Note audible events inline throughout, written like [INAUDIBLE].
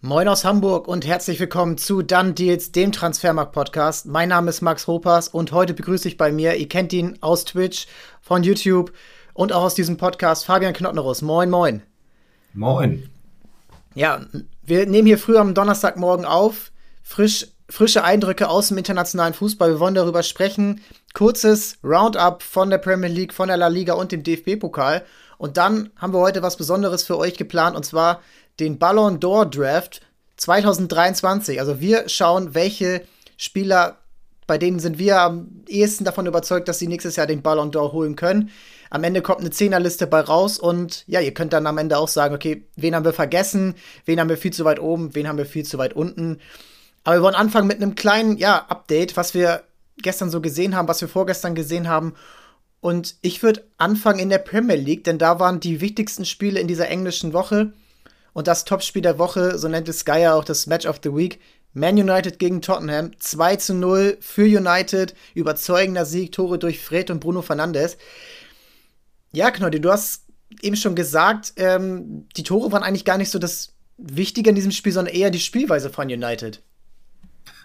Moin aus Hamburg und herzlich willkommen zu Dann Deals, dem Transfermarkt-Podcast. Mein Name ist Max Hopas und heute begrüße ich bei mir, ihr kennt ihn aus Twitch, von YouTube und auch aus diesem Podcast, Fabian Knottnerus. Moin, moin. Moin. Ja, wir nehmen hier früh am Donnerstagmorgen auf. Frisch, frische Eindrücke aus dem internationalen Fußball. Wir wollen darüber sprechen. Kurzes Roundup von der Premier League, von der La Liga und dem DFB-Pokal. Und dann haben wir heute was Besonderes für euch geplant und zwar den Ballon d'Or Draft 2023. Also wir schauen, welche Spieler, bei denen sind wir am ehesten davon überzeugt, dass sie nächstes Jahr den Ballon d'Or holen können. Am Ende kommt eine Zehnerliste bei raus und ja, ihr könnt dann am Ende auch sagen, okay, wen haben wir vergessen, wen haben wir viel zu weit oben, wen haben wir viel zu weit unten. Aber wir wollen anfangen mit einem kleinen, ja, Update, was wir gestern so gesehen haben, was wir vorgestern gesehen haben. Und ich würde anfangen in der Premier League, denn da waren die wichtigsten Spiele in dieser englischen Woche. Und das Topspiel der Woche, so nennt es Sky ja auch das Match of the Week. Man United gegen Tottenham, 2 zu 0 für United, überzeugender Sieg, Tore durch Fred und Bruno Fernandes. Ja, Knoddy, du hast eben schon gesagt, ähm, die Tore waren eigentlich gar nicht so das Wichtige in diesem Spiel, sondern eher die Spielweise von United.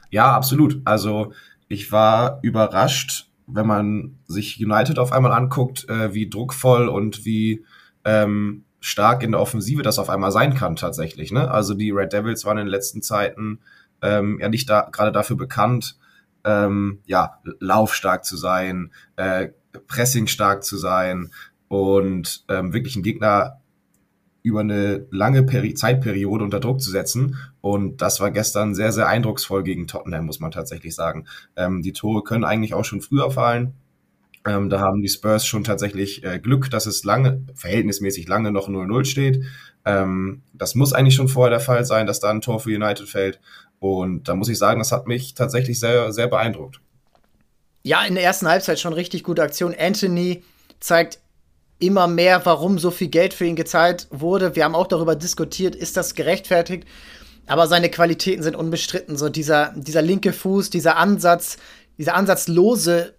Ja, absolut. Also ich war überrascht, wenn man sich United auf einmal anguckt, äh, wie druckvoll und wie ähm, stark in der Offensive das auf einmal sein kann tatsächlich. Ne? Also die Red Devils waren in den letzten Zeiten ähm, ja nicht da gerade dafür bekannt, ähm, ja laufstark zu sein, äh, Pressing stark zu sein und ähm, wirklich einen Gegner über eine lange Peri Zeitperiode unter Druck zu setzen. Und das war gestern sehr, sehr eindrucksvoll gegen Tottenham, muss man tatsächlich sagen. Ähm, die Tore können eigentlich auch schon früher fallen. Ähm, da haben die Spurs schon tatsächlich äh, Glück, dass es lange, verhältnismäßig lange noch 0-0 steht. Ähm, das muss eigentlich schon vorher der Fall sein, dass da ein Tor für United fällt. Und da muss ich sagen, das hat mich tatsächlich sehr, sehr beeindruckt. Ja, in der ersten Halbzeit schon richtig gute Aktion. Anthony zeigt immer mehr, warum so viel Geld für ihn gezahlt wurde. Wir haben auch darüber diskutiert, ist das gerechtfertigt? Aber seine Qualitäten sind unbestritten. So dieser, dieser linke Fuß, dieser Ansatz, dieser ansatzlose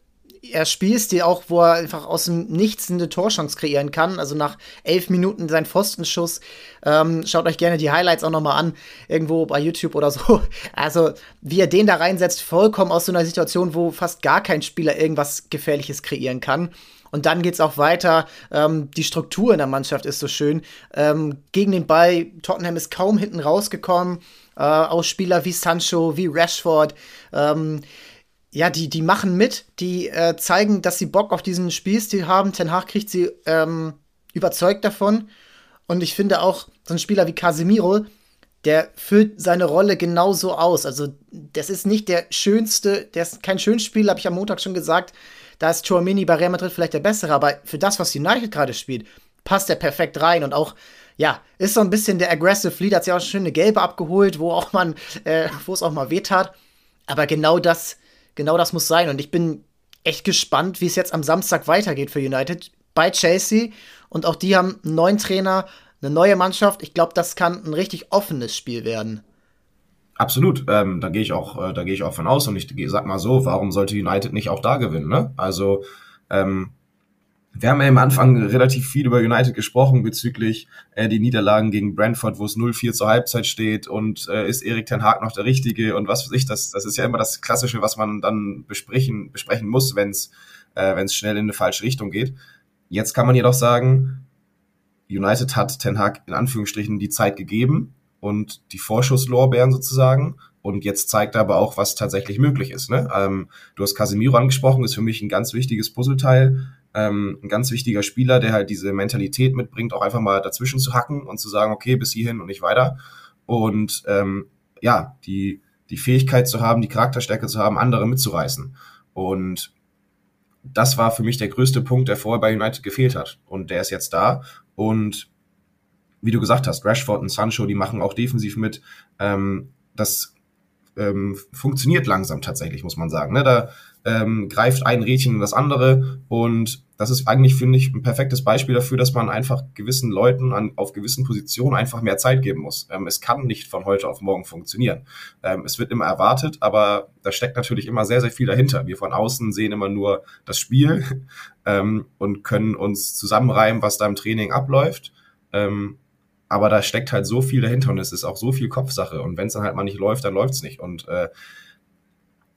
er Spielstil auch, wo er einfach aus dem Nichts eine Torchance kreieren kann. Also nach elf Minuten sein Pfostenschuss. Ähm, schaut euch gerne die Highlights auch noch mal an, irgendwo bei YouTube oder so. [LAUGHS] Also wie er den da reinsetzt, vollkommen aus so einer Situation, wo fast gar kein Spieler irgendwas Gefährliches kreieren kann. Und dann geht es auch weiter. Ähm, die Struktur in der Mannschaft ist so schön. Ähm, gegen den Ball, Tottenham ist kaum hinten rausgekommen. Äh, aus Spieler wie Sancho, wie Rashford. Ähm, ja, die, die machen mit, die äh, zeigen, dass sie Bock auf diesen Spielstil haben. Ten Hag kriegt sie ähm, überzeugt davon. Und ich finde auch, so ein Spieler wie Casemiro, der füllt seine Rolle genauso aus. Also, das ist nicht der schönste, der ist kein Schönspiel, habe ich am Montag schon gesagt. Da ist Chouamini bei Real Madrid vielleicht der bessere, aber für das, was United gerade spielt, passt er perfekt rein und auch ja, ist so ein bisschen der aggressive Lead, hat sich auch schon eine gelbe abgeholt, wo auch man, äh, wo es auch mal wehtat. Aber genau das genau das muss sein. Und ich bin echt gespannt, wie es jetzt am Samstag weitergeht für United bei Chelsea. Und auch die haben einen neuen Trainer, eine neue Mannschaft. Ich glaube, das kann ein richtig offenes Spiel werden. Absolut, ähm, da gehe ich auch, äh, da gehe ich auch von aus und ich sag mal so, warum sollte United nicht auch da gewinnen? Ne? Also ähm, wir haben ja am Anfang relativ viel über United gesprochen bezüglich äh, die Niederlagen gegen Brentford, wo es 0-4 zur Halbzeit steht und äh, ist Erik Ten Haag noch der Richtige und was weiß ich, das, das ist ja immer das Klassische, was man dann besprechen, besprechen muss, wenn es äh, wenn's schnell in eine falsche Richtung geht. Jetzt kann man jedoch sagen, United hat Ten Hag in Anführungsstrichen die Zeit gegeben und die Vorschusslorbeeren sozusagen und jetzt zeigt er aber auch, was tatsächlich möglich ist. Ne? Ähm, du hast Casemiro angesprochen, ist für mich ein ganz wichtiges Puzzleteil ähm, ein ganz wichtiger Spieler, der halt diese Mentalität mitbringt, auch einfach mal dazwischen zu hacken und zu sagen, okay, bis hierhin und nicht weiter. Und ähm, ja, die, die Fähigkeit zu haben, die Charakterstärke zu haben, andere mitzureißen. Und das war für mich der größte Punkt, der vorher bei United gefehlt hat. Und der ist jetzt da. Und wie du gesagt hast, Rashford und Sancho, die machen auch defensiv mit. Ähm, das ähm, funktioniert langsam tatsächlich, muss man sagen. Ne? Da ähm, greift ein Rädchen in das andere und das ist eigentlich, finde ich, ein perfektes Beispiel dafür, dass man einfach gewissen Leuten an, auf gewissen Positionen einfach mehr Zeit geben muss. Ähm, es kann nicht von heute auf morgen funktionieren. Ähm, es wird immer erwartet, aber da steckt natürlich immer sehr, sehr viel dahinter. Wir von außen sehen immer nur das Spiel [LAUGHS] ähm, und können uns zusammenreimen, was da im Training abläuft. Ähm, aber da steckt halt so viel dahinter und es ist auch so viel Kopfsache. Und wenn es dann halt mal nicht läuft, dann läuft es nicht. Und äh,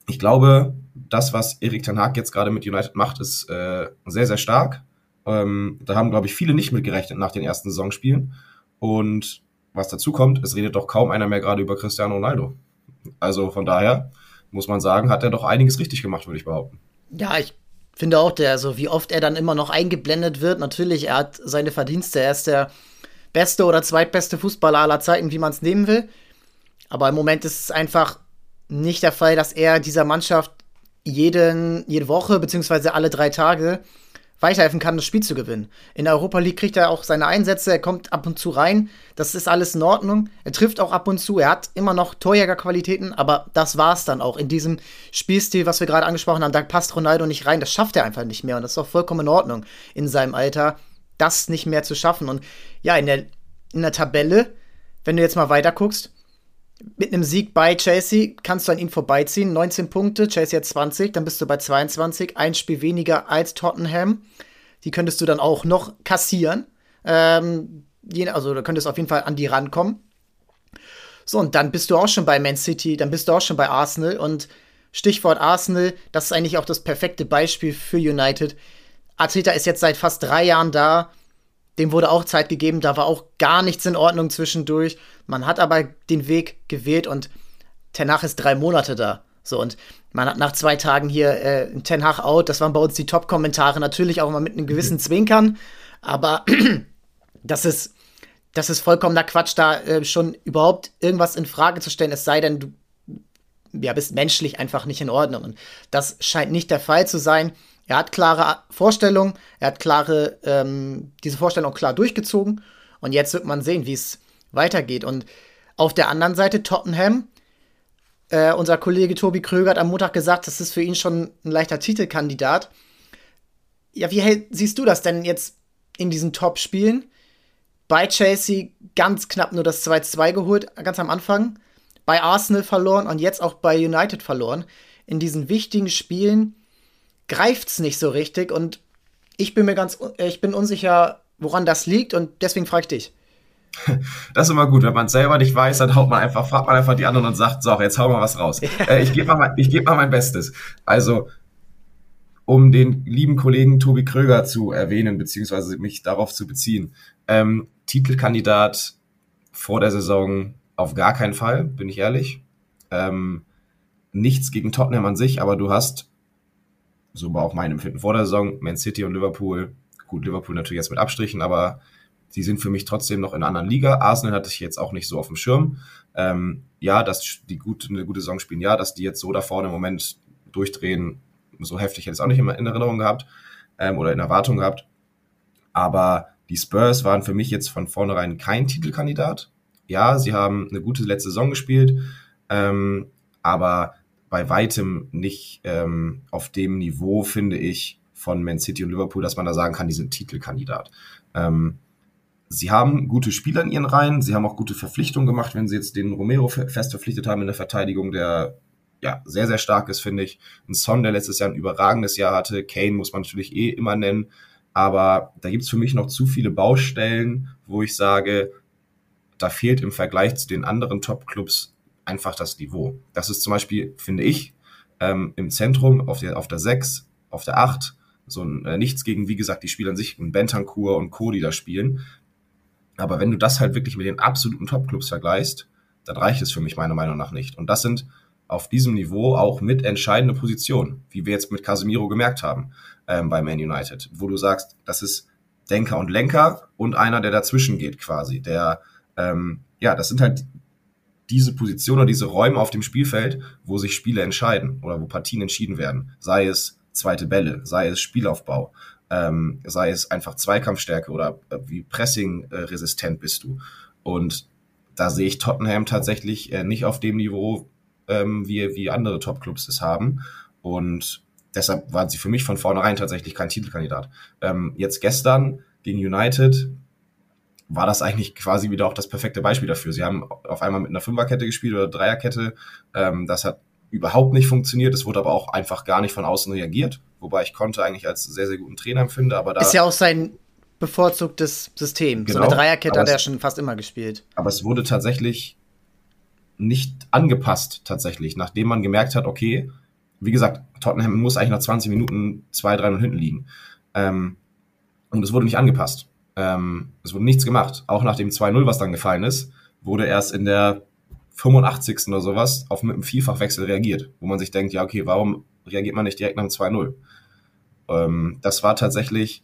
ich glaube, das, was Erik Ten jetzt gerade mit United macht, ist äh, sehr, sehr stark. Ähm, da haben, glaube ich, viele nicht mitgerechnet nach den ersten Saisonspielen. Und was dazu kommt, es redet doch kaum einer mehr gerade über Cristiano Ronaldo. Also von daher muss man sagen, hat er doch einiges richtig gemacht, würde ich behaupten. Ja, ich finde auch, der, so wie oft er dann immer noch eingeblendet wird. Natürlich, er hat seine Verdienste. Er ist der beste oder zweitbeste Fußballer aller Zeiten, wie man es nehmen will. Aber im Moment ist es einfach nicht der Fall, dass er dieser Mannschaft jeden, jede Woche beziehungsweise alle drei Tage weiterhelfen kann, das Spiel zu gewinnen. In der Europa League kriegt er auch seine Einsätze, er kommt ab und zu rein, das ist alles in Ordnung. Er trifft auch ab und zu, er hat immer noch Torjägerqualitäten, aber das war's dann auch. In diesem Spielstil, was wir gerade angesprochen haben, da passt Ronaldo nicht rein, das schafft er einfach nicht mehr und das ist auch vollkommen in Ordnung in seinem Alter, das nicht mehr zu schaffen. Und ja, in der, in der Tabelle, wenn du jetzt mal weiter guckst, mit einem Sieg bei Chelsea kannst du an ihm vorbeiziehen. 19 Punkte, Chelsea hat 20, dann bist du bei 22, ein Spiel weniger als Tottenham. Die könntest du dann auch noch kassieren. Ähm, also da könntest du auf jeden Fall an die rankommen. So, und dann bist du auch schon bei Man City, dann bist du auch schon bei Arsenal. Und Stichwort Arsenal, das ist eigentlich auch das perfekte Beispiel für United. Arteta ist jetzt seit fast drei Jahren da dem wurde auch Zeit gegeben, da war auch gar nichts in Ordnung zwischendurch. Man hat aber den Weg gewählt und Tenach ist drei Monate da. So, und man hat nach zwei Tagen hier äh, Ten Hag out, das waren bei uns die Top-Kommentare, natürlich auch immer mit einem gewissen Zwinkern, aber [CLEARS THROAT] das ist, das ist vollkommener Quatsch, da äh, schon überhaupt irgendwas in Frage zu stellen, es sei denn, du ja, bist menschlich einfach nicht in Ordnung. Und das scheint nicht der Fall zu sein. Er hat klare Vorstellungen, er hat klare, ähm, diese Vorstellung klar durchgezogen und jetzt wird man sehen, wie es weitergeht. Und auf der anderen Seite Tottenham, äh, unser Kollege Tobi Kröger hat am Montag gesagt, das ist für ihn schon ein leichter Titelkandidat. Ja, wie hält, siehst du das denn jetzt in diesen Top-Spielen? Bei Chelsea ganz knapp nur das 2-2 geholt, ganz am Anfang. Bei Arsenal verloren und jetzt auch bei United verloren. In diesen wichtigen Spielen greift's nicht so richtig und ich bin mir ganz, ich bin unsicher, woran das liegt und deswegen frage ich dich. [LAUGHS] Das ist immer gut, wenn man selber nicht weiß, dann haut man einfach, fragt man einfach die anderen und sagt, so, jetzt hau mal was raus. [LAUGHS] Äh, ich gebe mal, geb mal mein Bestes. Also, um den lieben Kollegen Tobi Kröger zu erwähnen, beziehungsweise mich darauf zu beziehen. Ähm, Titelkandidat vor der Saison auf gar keinen Fall, bin ich ehrlich. Ähm, nichts gegen Tottenham an sich, aber du hast so war auch mein Empfinden vor der Saison. Man City und Liverpool, gut, Liverpool natürlich jetzt mit Abstrichen, aber sie sind für mich trotzdem noch in einer anderen Liga. Arsenal hatte ich jetzt auch nicht so auf dem Schirm. Ähm, ja, dass die gut, eine gute Saison spielen, ja, dass die jetzt so da vorne im Moment durchdrehen, so heftig hätte ich es auch nicht in Erinnerung gehabt ähm, oder in Erwartung gehabt. Aber die Spurs waren für mich jetzt von vornherein kein Titelkandidat. Ja, sie haben eine gute letzte Saison gespielt, ähm, aber bei weitem nicht ähm, auf dem Niveau, finde ich, von Man City und Liverpool, dass man da sagen kann, die sind Titelkandidat. Ähm, sie haben gute Spieler in ihren Reihen, sie haben auch gute Verpflichtungen gemacht, wenn sie jetzt den Romero fest verpflichtet haben in der Verteidigung, der ja sehr, sehr stark ist, finde ich. Ein Son, der letztes Jahr ein überragendes Jahr hatte, Kane muss man natürlich eh immer nennen, aber da gibt es für mich noch zu viele Baustellen, wo ich sage, da fehlt im Vergleich zu den anderen Top-Clubs einfach das Niveau. Das ist zum Beispiel, finde ich, ähm, im Zentrum auf der, auf der 6, auf der 8, so ein, äh, nichts gegen, wie gesagt, die Spieler an sich, ein Bentancur und Co., die da spielen. Aber wenn du das halt wirklich mit den absoluten Top-Clubs vergleichst, dann reicht es für mich meiner Meinung nach nicht. Und das sind auf diesem Niveau auch mit entscheidende Positionen, wie wir jetzt mit Casemiro gemerkt haben ähm, bei Man United, wo du sagst, das ist Denker und Lenker und einer, der dazwischen geht quasi, der ähm, ja, das sind halt diese Position oder diese Räume auf dem Spielfeld, wo sich Spiele entscheiden oder wo Partien entschieden werden. Sei es zweite Bälle, sei es Spielaufbau, ähm, sei es einfach Zweikampfstärke oder äh, wie Pressing-resistent bist du. Und da sehe ich Tottenham tatsächlich äh, nicht auf dem Niveau, ähm, wie, wie andere Top-Clubs es haben. Und deshalb waren sie für mich von vornherein tatsächlich kein Titelkandidat. Ähm, jetzt gestern gegen United war das eigentlich quasi wieder auch das perfekte Beispiel dafür. Sie haben auf einmal mit einer Fünferkette gespielt oder Dreierkette. Ähm, das hat überhaupt nicht funktioniert. Es wurde aber auch einfach gar nicht von außen reagiert. Wobei ich konnte eigentlich als sehr, sehr guten Trainer empfinde. Aber da ist ja auch sein bevorzugtes System. Genau, so eine Dreierkette hat er schon fast immer gespielt. Aber es wurde tatsächlich nicht angepasst, tatsächlich, nachdem man gemerkt hat, okay, wie gesagt, Tottenham muss eigentlich nach 20 Minuten 2-3 hinten liegen. Ähm, und es wurde nicht angepasst. Ähm, es wurde nichts gemacht. Auch nach dem 2-0, was dann gefallen ist, wurde erst in der 85. oder sowas auf mit einem Vielfachwechsel reagiert, wo man sich denkt, ja, okay, warum reagiert man nicht direkt nach dem 2-0? Ähm, das war tatsächlich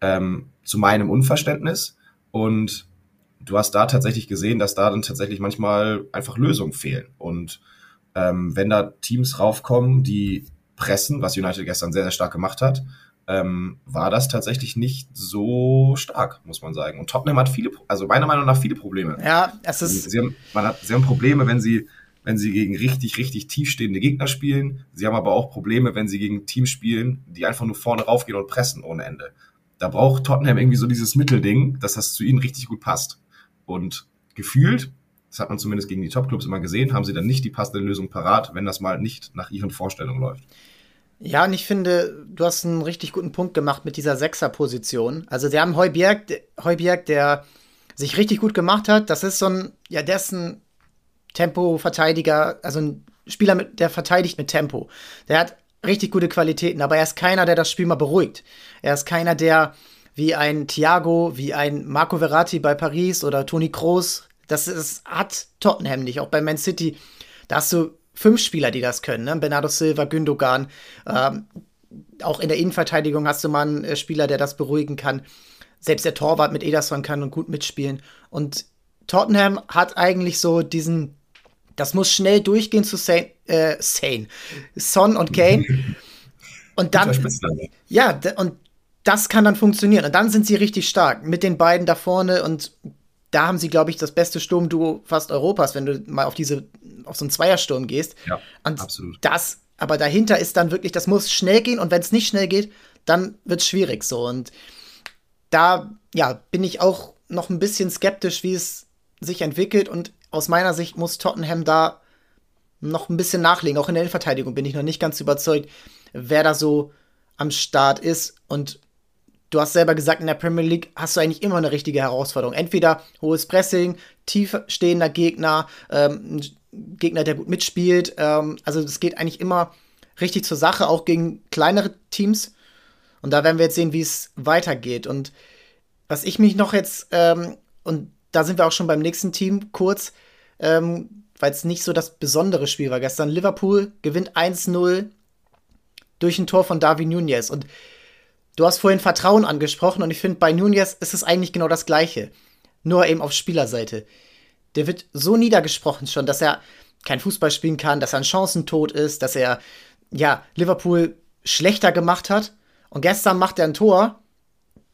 ähm, zu meinem Unverständnis und du hast da tatsächlich gesehen, dass da dann tatsächlich manchmal einfach Lösungen fehlen. Und ähm, wenn da Teams raufkommen, die pressen, was United gestern sehr, sehr stark gemacht hat, ähm, war das tatsächlich nicht so stark, muss man sagen. Und Tottenham hat viele, also meiner Meinung nach viele Probleme. Ja, es ist. Sie haben, man hat, sie haben Probleme, wenn sie, wenn sie gegen richtig, richtig tiefstehende Gegner spielen. Sie haben aber auch Probleme, wenn sie gegen Teams spielen, die einfach nur vorne raufgehen und pressen ohne Ende. Da braucht Tottenham irgendwie so dieses Mittelding, dass das zu ihnen richtig gut passt. Und gefühlt, das hat man zumindest gegen die Topclubs immer gesehen, haben sie dann nicht die passende Lösung parat, wenn das mal nicht nach ihren Vorstellungen läuft. Ja, und ich finde, du hast einen richtig guten Punkt gemacht mit dieser Sechser-Position. Also, sie haben Heubjerg, Heubjerg, der sich richtig gut gemacht hat. Das ist so ein, ja, der ist ein Tempo-Verteidiger, also ein Spieler, mit, der verteidigt mit Tempo. Der hat richtig gute Qualitäten, aber er ist keiner, der das Spiel mal beruhigt. Er ist keiner, der wie ein Thiago, wie ein Marco Verratti bei Paris oder Toni Kroos, das, das hat Tottenham nicht, auch bei Man City. Da hast du fünf Spieler, die das können. Ne? Bernardo Silva, Gündogan. Ähm, auch in der Innenverteidigung hast du mal einen äh, Spieler, der das beruhigen kann. Selbst der Torwart mit Ederson kann und gut mitspielen. Und Tottenham hat eigentlich so diesen, das muss schnell durchgehen zu Sane, äh, Sane. Son und Kane. [LAUGHS] Und dann, ja, und das kann dann funktionieren. Und dann sind sie richtig stark mit den beiden da vorne und da haben sie, glaube ich, das beste Sturmduo fast Europas, wenn du mal auf diese, auf so einen Zweiersturm gehst. Ja, und absolut. Das, aber dahinter ist dann wirklich, das muss schnell gehen und wenn es nicht schnell geht, dann wird es schwierig so. Und da, ja, bin ich auch noch ein bisschen skeptisch, wie es sich entwickelt und aus meiner Sicht muss Tottenham da noch ein bisschen nachlegen. Auch in der Innenverteidigung bin ich noch nicht ganz überzeugt, wer da so am Start ist und du hast selber gesagt, in der Premier League hast du eigentlich immer eine richtige Herausforderung. Entweder hohes Pressing, tief stehender Gegner, ähm, Gegner, der gut mitspielt. Ähm, also es geht eigentlich immer richtig zur Sache, auch gegen kleinere Teams. Und da werden wir jetzt sehen, wie es weitergeht. Und was ich mich noch jetzt, ähm, und da sind wir auch schon beim nächsten Team kurz, ähm, weil es nicht so das besondere Spiel war gestern. Liverpool gewinnt 1-0 durch ein Tor von Darwin Nunez. Und Du hast vorhin Vertrauen angesprochen und ich finde, bei Nunez ist es eigentlich genau das Gleiche. Nur eben auf Spielerseite. Der wird so niedergesprochen schon, dass er kein Fußball spielen kann, dass er ein Chancentod ist, dass er, ja, Liverpool schlechter gemacht hat. Und gestern macht er ein Tor.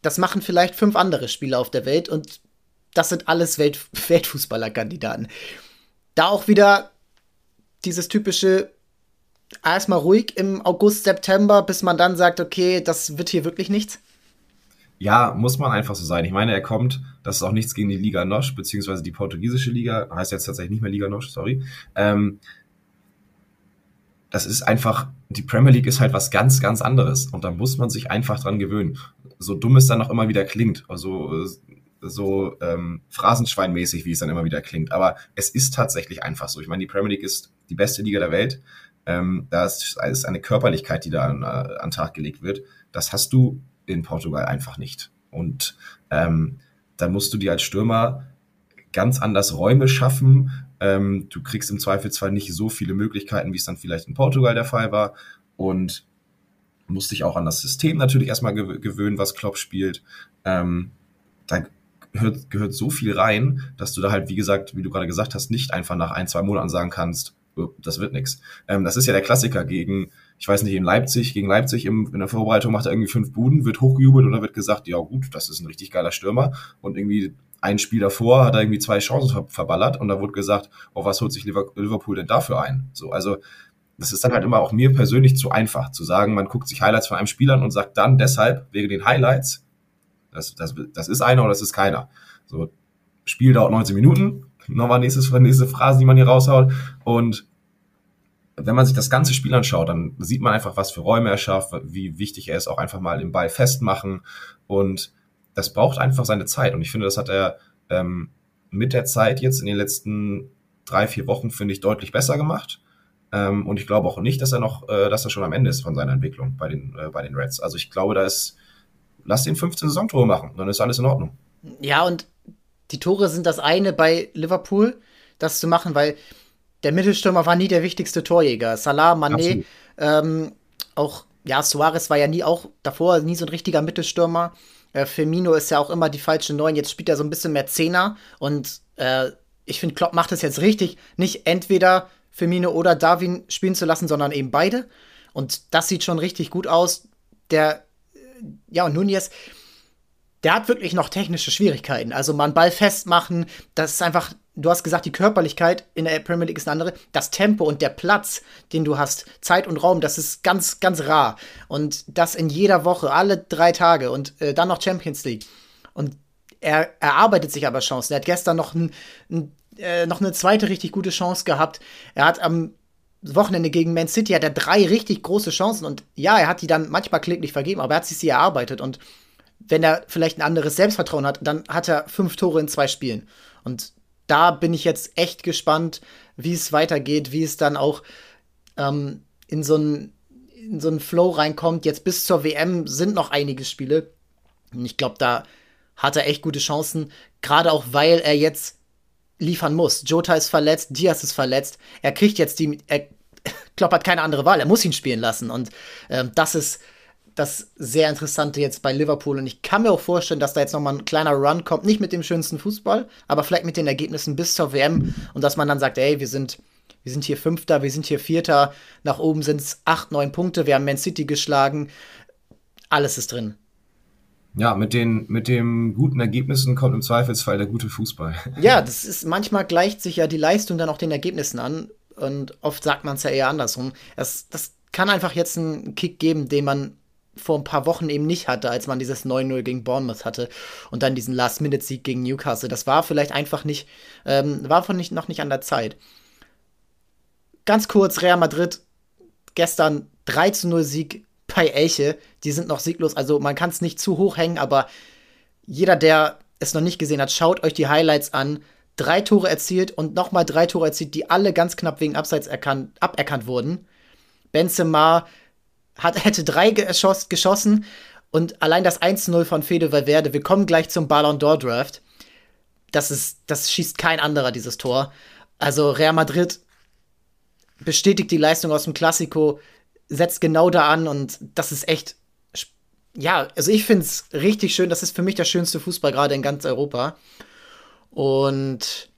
Das machen vielleicht fünf andere Spieler auf der Welt und das sind alles Welt [LAUGHS] Weltfußballerkandidaten. Da auch wieder dieses typische erstmal ruhig im August, September, bis man dann sagt, okay, das wird hier wirklich nichts? Ja, muss man einfach so sein. Ich meine, er kommt, das ist auch nichts gegen die Liga Nosch, beziehungsweise die portugiesische Liga, heißt jetzt tatsächlich nicht mehr Liga Nosch, sorry. Ähm, das ist einfach, die Premier League ist halt was ganz, ganz anderes und da muss man sich einfach dran gewöhnen. So dumm es dann auch immer wieder klingt, also so ähm, Phrasenschweinmäßig, wie es dann immer wieder klingt, aber es ist tatsächlich einfach so. Ich meine, die Premier League ist die beste Liga der Welt ähm, da ist, eine Körperlichkeit, die da an, äh, an Tag gelegt wird. Das hast du in Portugal einfach nicht. Und ähm, da musst du dir als Stürmer ganz anders Räume schaffen. Ähm, du kriegst im Zweifelsfall nicht so viele Möglichkeiten, wie es dann vielleicht in Portugal der Fall war. Und musst dich auch an das System natürlich erstmal gewöhnen, was Klopp spielt. Ähm, da gehört, gehört so viel rein, dass du da halt, wie gesagt, wie du gerade gesagt hast, nicht einfach nach ein, zwei Monaten sagen kannst, das wird nix. Ähm, das ist ja der Klassiker gegen, ich weiß nicht, in Leipzig, gegen Leipzig im, in der Vorbereitung macht er irgendwie fünf Buden, wird hochgejubelt und dann wird gesagt, ja gut, das ist ein richtig geiler Stürmer und irgendwie ein Spiel davor hat er irgendwie zwei Chancen ver verballert und da wurde gesagt, oh, was holt sich Liverpool denn dafür ein? So, also das ist dann halt immer auch mir persönlich zu einfach, zu sagen, man guckt sich Highlights von einem Spieler an und sagt dann deshalb, wegen den Highlights, das, das, das ist einer oder das ist keiner. So, Spiel dauert 19 Minuten, nochmal nächstes, nächste Phrase, die man hier raushaut. Und wenn man sich das ganze Spiel anschaut, dann sieht man einfach, was für Räume er schafft, wie wichtig er ist, auch einfach mal den Ball festmachen. Und das braucht einfach seine Zeit. Und ich finde, das hat er ähm, mit der Zeit jetzt in den letzten drei, vier Wochen, finde ich, deutlich besser gemacht. Ähm, und ich glaube auch nicht, dass er noch, äh, dass er schon am Ende ist von seiner Entwicklung bei den, äh, bei den Reds. Also ich glaube, da ist, lass den 15 Saisontore machen, dann ist alles in Ordnung. Ja, und die Tore sind das eine bei Liverpool, das zu machen, weil der Mittelstürmer war nie der wichtigste Torjäger. Salah, Mané, ähm, auch, ja, Suarez war ja nie auch davor nie so ein richtiger Mittelstürmer. Äh, Firmino ist ja auch immer die falsche Neun. Jetzt spielt er so ein bisschen mehr Zehner und äh, ich finde, Klopp macht es jetzt richtig, nicht entweder Firmino oder Darwin spielen zu lassen, sondern eben beide. Und das sieht schon richtig gut aus. Der, äh, ja, und Nunez, der hat wirklich noch technische Schwierigkeiten. Also mal einen Ball festmachen, das ist einfach, du hast gesagt, die Körperlichkeit in der Premier League ist eine andere. Das Tempo und der Platz, den du hast, Zeit und Raum, das ist ganz, ganz rar. Und das in jeder Woche, alle drei Tage und äh, dann noch Champions League. Und er erarbeitet sich aber Chancen. Er hat gestern noch, ein, ein, äh, noch eine zweite richtig gute Chance gehabt. Er hat am Wochenende gegen Man City hat er drei richtig große Chancen und ja, er hat die dann manchmal kläglich vergeben, aber er hat sich sie erarbeitet und wenn er vielleicht ein anderes Selbstvertrauen hat, dann hat er fünf Tore in zwei Spielen. Und da bin ich jetzt echt gespannt, wie es weitergeht, wie es dann auch ähm, in so einen in so Flow reinkommt. Jetzt bis zur WM sind noch einige Spiele. Und ich glaube, da hat er echt gute Chancen, gerade auch weil er jetzt liefern muss. Jota ist verletzt, Diaz ist verletzt. Er kriegt jetzt die. Er, [LAUGHS] Klopp hat keine andere Wahl. Er muss ihn spielen lassen. Und ähm, das ist das sehr Interessante jetzt bei Liverpool. Und ich kann mir auch vorstellen, dass da jetzt nochmal ein kleiner Run kommt. Nicht mit dem schönsten Fußball, aber vielleicht mit den Ergebnissen bis zur WM. Und dass man dann sagt, ey, wir sind, wir sind hier Fünfter, wir sind hier Vierter. Nach oben sind es acht, neun Punkte. Wir haben Man City geschlagen. Alles ist drin. Ja, mit den, mit den guten Ergebnissen kommt im Zweifelsfall der gute Fußball. [LAUGHS] Ja, das ist, manchmal gleicht sich ja die Leistung dann auch den Ergebnissen an. Und oft sagt man es ja eher andersrum. Das, das kann einfach jetzt einen Kick geben, den man vor ein paar Wochen eben nicht hatte, als man dieses 9-0 gegen Bournemouth hatte und dann diesen Last-Minute-Sieg gegen Newcastle. Das war vielleicht einfach nicht, ähm, war von nicht, noch nicht an der Zeit. Ganz kurz, Real Madrid, gestern 3 0 Sieg bei Elche. Die sind noch sieglos, also man kann es nicht zu hoch hängen, aber jeder, der es noch nicht gesehen hat, schaut euch die Highlights an. Drei Tore erzielt und nochmal drei Tore erzielt, die alle ganz knapp wegen Abseits erkannt, aberkannt wurden. Benzema hat, hätte drei geschoss, geschossen und allein das 1-0 von Fede Valverde, wir kommen gleich zum Ballon d'Or Draft. Das ist, das schießt kein anderer, dieses Tor. Also Real Madrid bestätigt die Leistung aus dem Klassiko, setzt genau da an und das ist echt, ja, also ich finde es richtig schön. Das ist für mich der schönste Fußball gerade in ganz Europa. Und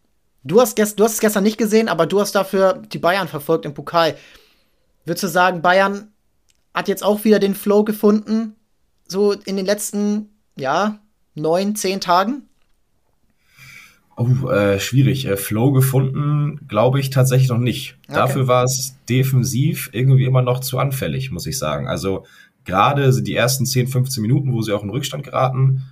du hast, du hast es gestern nicht gesehen, aber du hast dafür die Bayern verfolgt im Pokal. Würdest du sagen, Bayern hat jetzt auch wieder den Flow gefunden, so in den letzten, ja, neun, zehn Tagen? Oh, äh, schwierig. Äh, Flow gefunden, glaube ich tatsächlich noch nicht. Okay. Dafür war es defensiv irgendwie immer noch zu anfällig, muss ich sagen. Also gerade die ersten 10, 15 Minuten, wo sie auch in Rückstand geraten,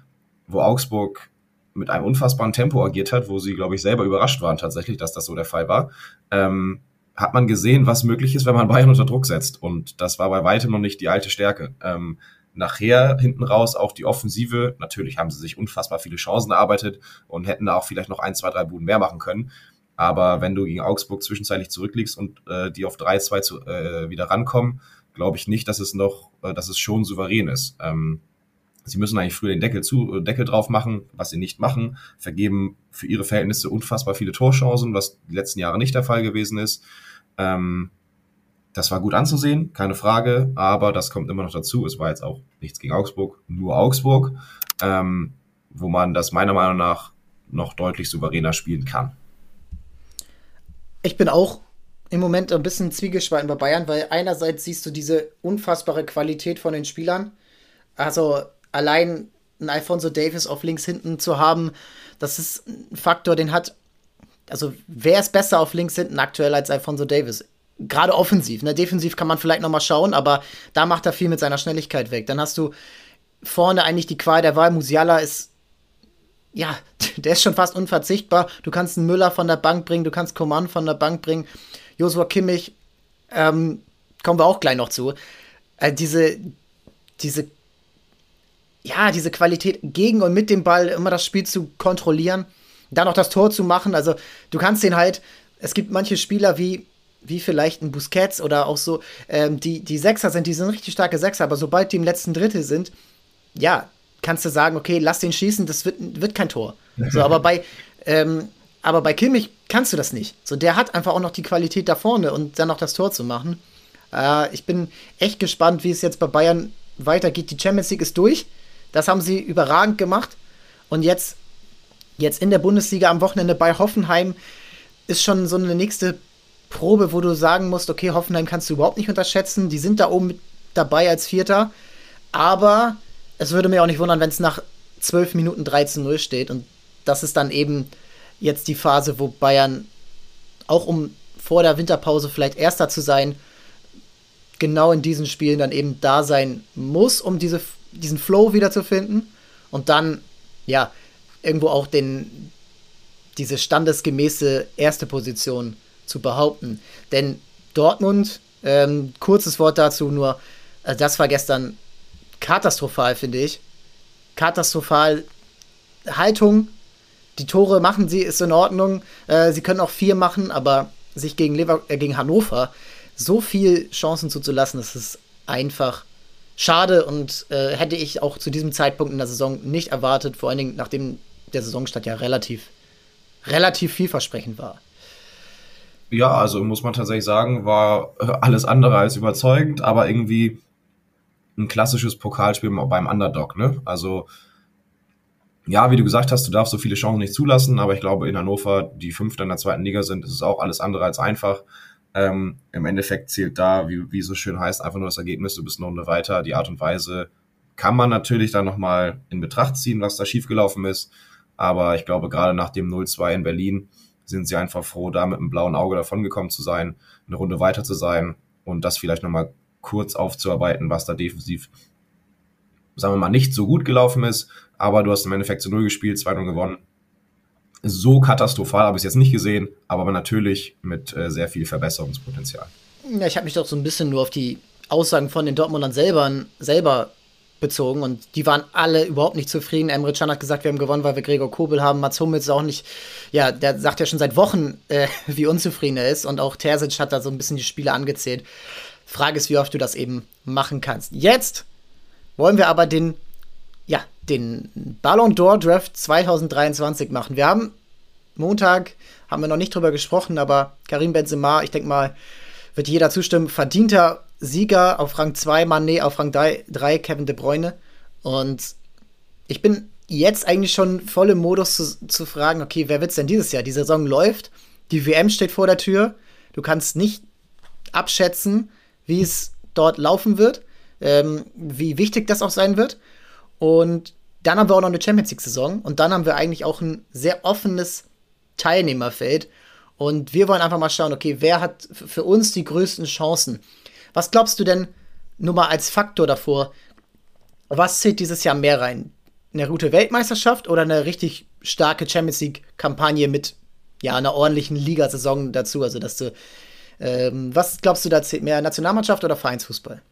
wo Augsburg mit einem unfassbaren Tempo agiert hat, wo sie, glaube ich, selber überrascht waren tatsächlich, dass das so der Fall war. Ähm, hat man gesehen, was möglich ist, wenn man Bayern unter Druck setzt. Und das war bei weitem noch nicht die alte Stärke. Ähm, nachher hinten raus auch die Offensive. Natürlich haben sie sich unfassbar viele Chancen erarbeitet und hätten da auch vielleicht noch ein, zwei, drei Buden mehr machen können. Aber wenn du gegen Augsburg zwischenzeitlich zurückliegst und äh, die auf 3-2 äh, wieder rankommen, glaube ich nicht, dass es noch, äh, dass es schon souverän ist. Ähm, sie müssen eigentlich früher den Deckel zu, äh, Deckel drauf machen, was sie nicht machen, vergeben für ihre Verhältnisse unfassbar viele Torchancen, was die letzten Jahre nicht der Fall gewesen ist. Ähm, das war gut anzusehen, keine Frage, aber das kommt immer noch dazu. Es war jetzt auch nichts gegen Augsburg, nur Augsburg, ähm, wo man das meiner Meinung nach noch deutlich souveräner spielen kann. Ich bin auch im Moment ein bisschen zwiegespalten bei Bayern, weil einerseits siehst du diese unfassbare Qualität von den Spielern. Also allein ein Alfonso Davis auf links hinten zu haben, das ist ein Faktor, den hat. Also, wer ist besser auf links hinten aktuell als Alfonso Davis? Gerade offensiv. Ne? Defensiv kann man vielleicht noch mal schauen, aber da macht er viel mit seiner Schnelligkeit weg. Dann hast du vorne eigentlich die Qual der Wahl. Musiala ist ja, [LAUGHS] der ist schon fast unverzichtbar. Du kannst einen Müller von der Bank bringen, du kannst Coman von der Bank bringen. Josua Kimmich, ähm, kommen wir auch gleich noch zu. Äh, diese, diese ja, diese Qualität gegen und mit dem Ball immer das Spiel zu kontrollieren, dann auch das Tor zu machen. Also du kannst den halt, es gibt manche Spieler wie, wie vielleicht ein Busquets oder auch so, ähm, die, die Sechser sind, die sind richtig starke Sechser, aber sobald die im letzten Drittel sind, ja, kannst du sagen, okay, lass den schießen, das wird, wird kein Tor. So, aber bei, [LAUGHS] ähm, aber bei Kimmich kannst du das nicht. So, der hat einfach auch noch die Qualität da vorne und dann noch das Tor zu machen. Äh, ich bin echt gespannt, wie es jetzt bei Bayern weitergeht. Die Champions League ist durch. Das haben sie überragend gemacht. Und jetzt, jetzt in der Bundesliga am Wochenende bei Hoffenheim ist schon so eine nächste Probe, wo du sagen musst, okay, Hoffenheim kannst du überhaupt nicht unterschätzen. Die sind da oben mit dabei als Vierter. Aber es würde mir auch nicht wundern, wenn es nach 12 Minuten 13-0 steht. Und das ist dann eben jetzt die Phase, wo Bayern auch um vor der Winterpause vielleicht Erster zu sein, genau in diesen Spielen dann eben da sein muss, um diese, diesen Flow wiederzufinden und dann, ja, irgendwo auch den, diese standesgemäße erste Position zu behaupten. Denn Dortmund, ähm, kurzes Wort dazu nur, äh, das war gestern katastrophal, finde ich. Katastrophal. Haltung, die Tore machen sie, ist in Ordnung. Äh, sie können auch vier machen, aber sich gegen, Lever äh, gegen Hannover so viel Chancen zuzulassen, das ist einfach schade und äh, hätte ich auch zu diesem Zeitpunkt in der Saison nicht erwartet, vor allen Dingen nachdem der Saisonstart ja relativ, relativ vielversprechend war. Ja, also muss man tatsächlich sagen, war alles andere als überzeugend, aber irgendwie ein klassisches Pokalspiel beim Underdog, ne? Also, ja, wie du gesagt hast, du darfst so viele Chancen nicht zulassen, aber ich glaube, in Hannover, die Fünfter in der zweiten Liga sind, ist es auch alles andere als einfach. Ähm, Im Endeffekt zählt da, wie, wie so schön heißt, einfach nur das Ergebnis, du bist eine Runde weiter. Die Art und Weise kann man natürlich dann nochmal in Betracht ziehen, was da schiefgelaufen ist. Aber ich glaube, gerade nach dem 0-2 in Berlin sind sie einfach froh, da mit einem blauen Auge davongekommen zu sein, eine Runde weiter zu sein und das vielleicht nochmal kurz aufzuarbeiten, was da defensiv, sagen wir mal, nicht so gut gelaufen ist. Aber du hast im Endeffekt zu Null gespielt, 2-0 gewonnen. So katastrophal habe ich es jetzt nicht gesehen, aber natürlich mit äh, sehr viel Verbesserungspotenzial. Ja, ich habe mich doch so ein bisschen nur auf die Aussagen von den Dortmundern selber, selber bezogen und die waren alle überhaupt nicht zufrieden. Emre Can hat gesagt, wir haben gewonnen, weil wir Gregor Kobel haben. Mats Hummels auch nicht, ja, der sagt ja schon seit Wochen, äh, [LAUGHS] wie unzufrieden er ist und auch Terzic hat da so ein bisschen die Spiele angezählt. Frage ist, wie oft du das eben machen kannst. Jetzt wollen wir aber den, den Ballon d'Or Draft 2023 machen. Wir haben Montag, haben wir noch nicht drüber gesprochen, aber Karim Benzema, ich denke mal, wird jeder zustimmen, verdienter Sieger auf Rang 2, Mané auf Rang 3, Kevin De Bruyne. Und ich bin jetzt eigentlich schon voll im Modus zu, zu fragen, okay, wer wird's denn dieses Jahr? Die Saison läuft, die WM steht vor der Tür, du kannst nicht abschätzen, wie es dort laufen wird, ähm, wie wichtig das auch sein wird. Und dann haben wir auch noch eine Champions League-Saison und dann haben wir eigentlich auch ein sehr offenes Teilnehmerfeld. Und wir wollen einfach mal schauen, okay, wer hat für uns die größten Chancen? Was glaubst du denn, nur mal als Faktor davor, was zählt dieses Jahr mehr rein? Eine gute Weltmeisterschaft oder eine richtig starke Champions League-Kampagne mit ja, einer ordentlichen Ligasaison dazu? Also, dass du ähm, was glaubst du da zählt mehr, Nationalmannschaft oder Vereinsfußball?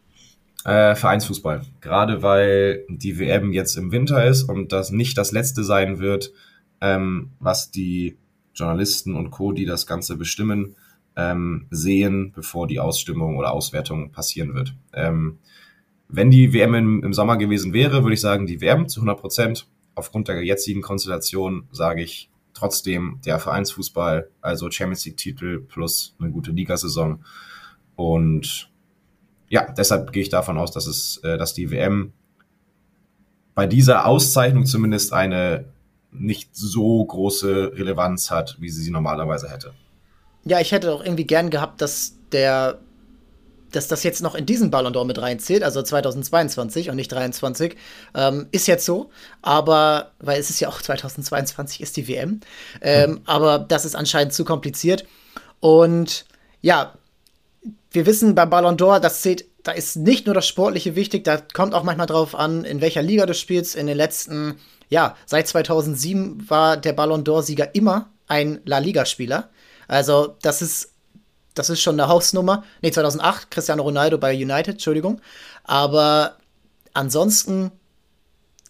Äh, Vereinsfußball. Gerade weil die WM jetzt im Winter ist und das nicht das letzte sein wird, ähm, was die Journalisten und Co., die das Ganze bestimmen, ähm, sehen, bevor die Ausstimmung oder Auswertung passieren wird. Ähm, wenn die WM im, im, Sommer gewesen wäre, würde ich sagen, die WM zu 100 Prozent. Aufgrund der jetzigen Konstellation sage ich trotzdem der Vereinsfußball, also Champions League-Titel plus eine gute Ligasaison. Und ja, deshalb gehe ich davon aus, dass es, äh, dass die WM bei dieser Auszeichnung zumindest eine nicht so große Relevanz hat, wie sie sie normalerweise hätte. Ja, ich hätte auch irgendwie gern gehabt, dass der dass das jetzt noch in diesen Ballon d'Or mit reinzählt, also 2022 und nicht 23, ähm, ist jetzt so. Aber, weil es ist ja auch [LAUGHS] 2022 ist die WM. Ähm, mhm. Aber das ist anscheinend zu kompliziert. Und ja, wir wissen beim Ballon d'Or, das zählt, da ist nicht nur das Sportliche wichtig, da kommt auch manchmal drauf an, in welcher Liga du spielst. In den letzten, ja, seit 2007 war der Ballon d'Or-Sieger immer ein La Liga-Spieler. Also, das ist das ist schon eine Hausnummer. Nee, 2008, Cristiano Ronaldo bei United, Entschuldigung. Aber ansonsten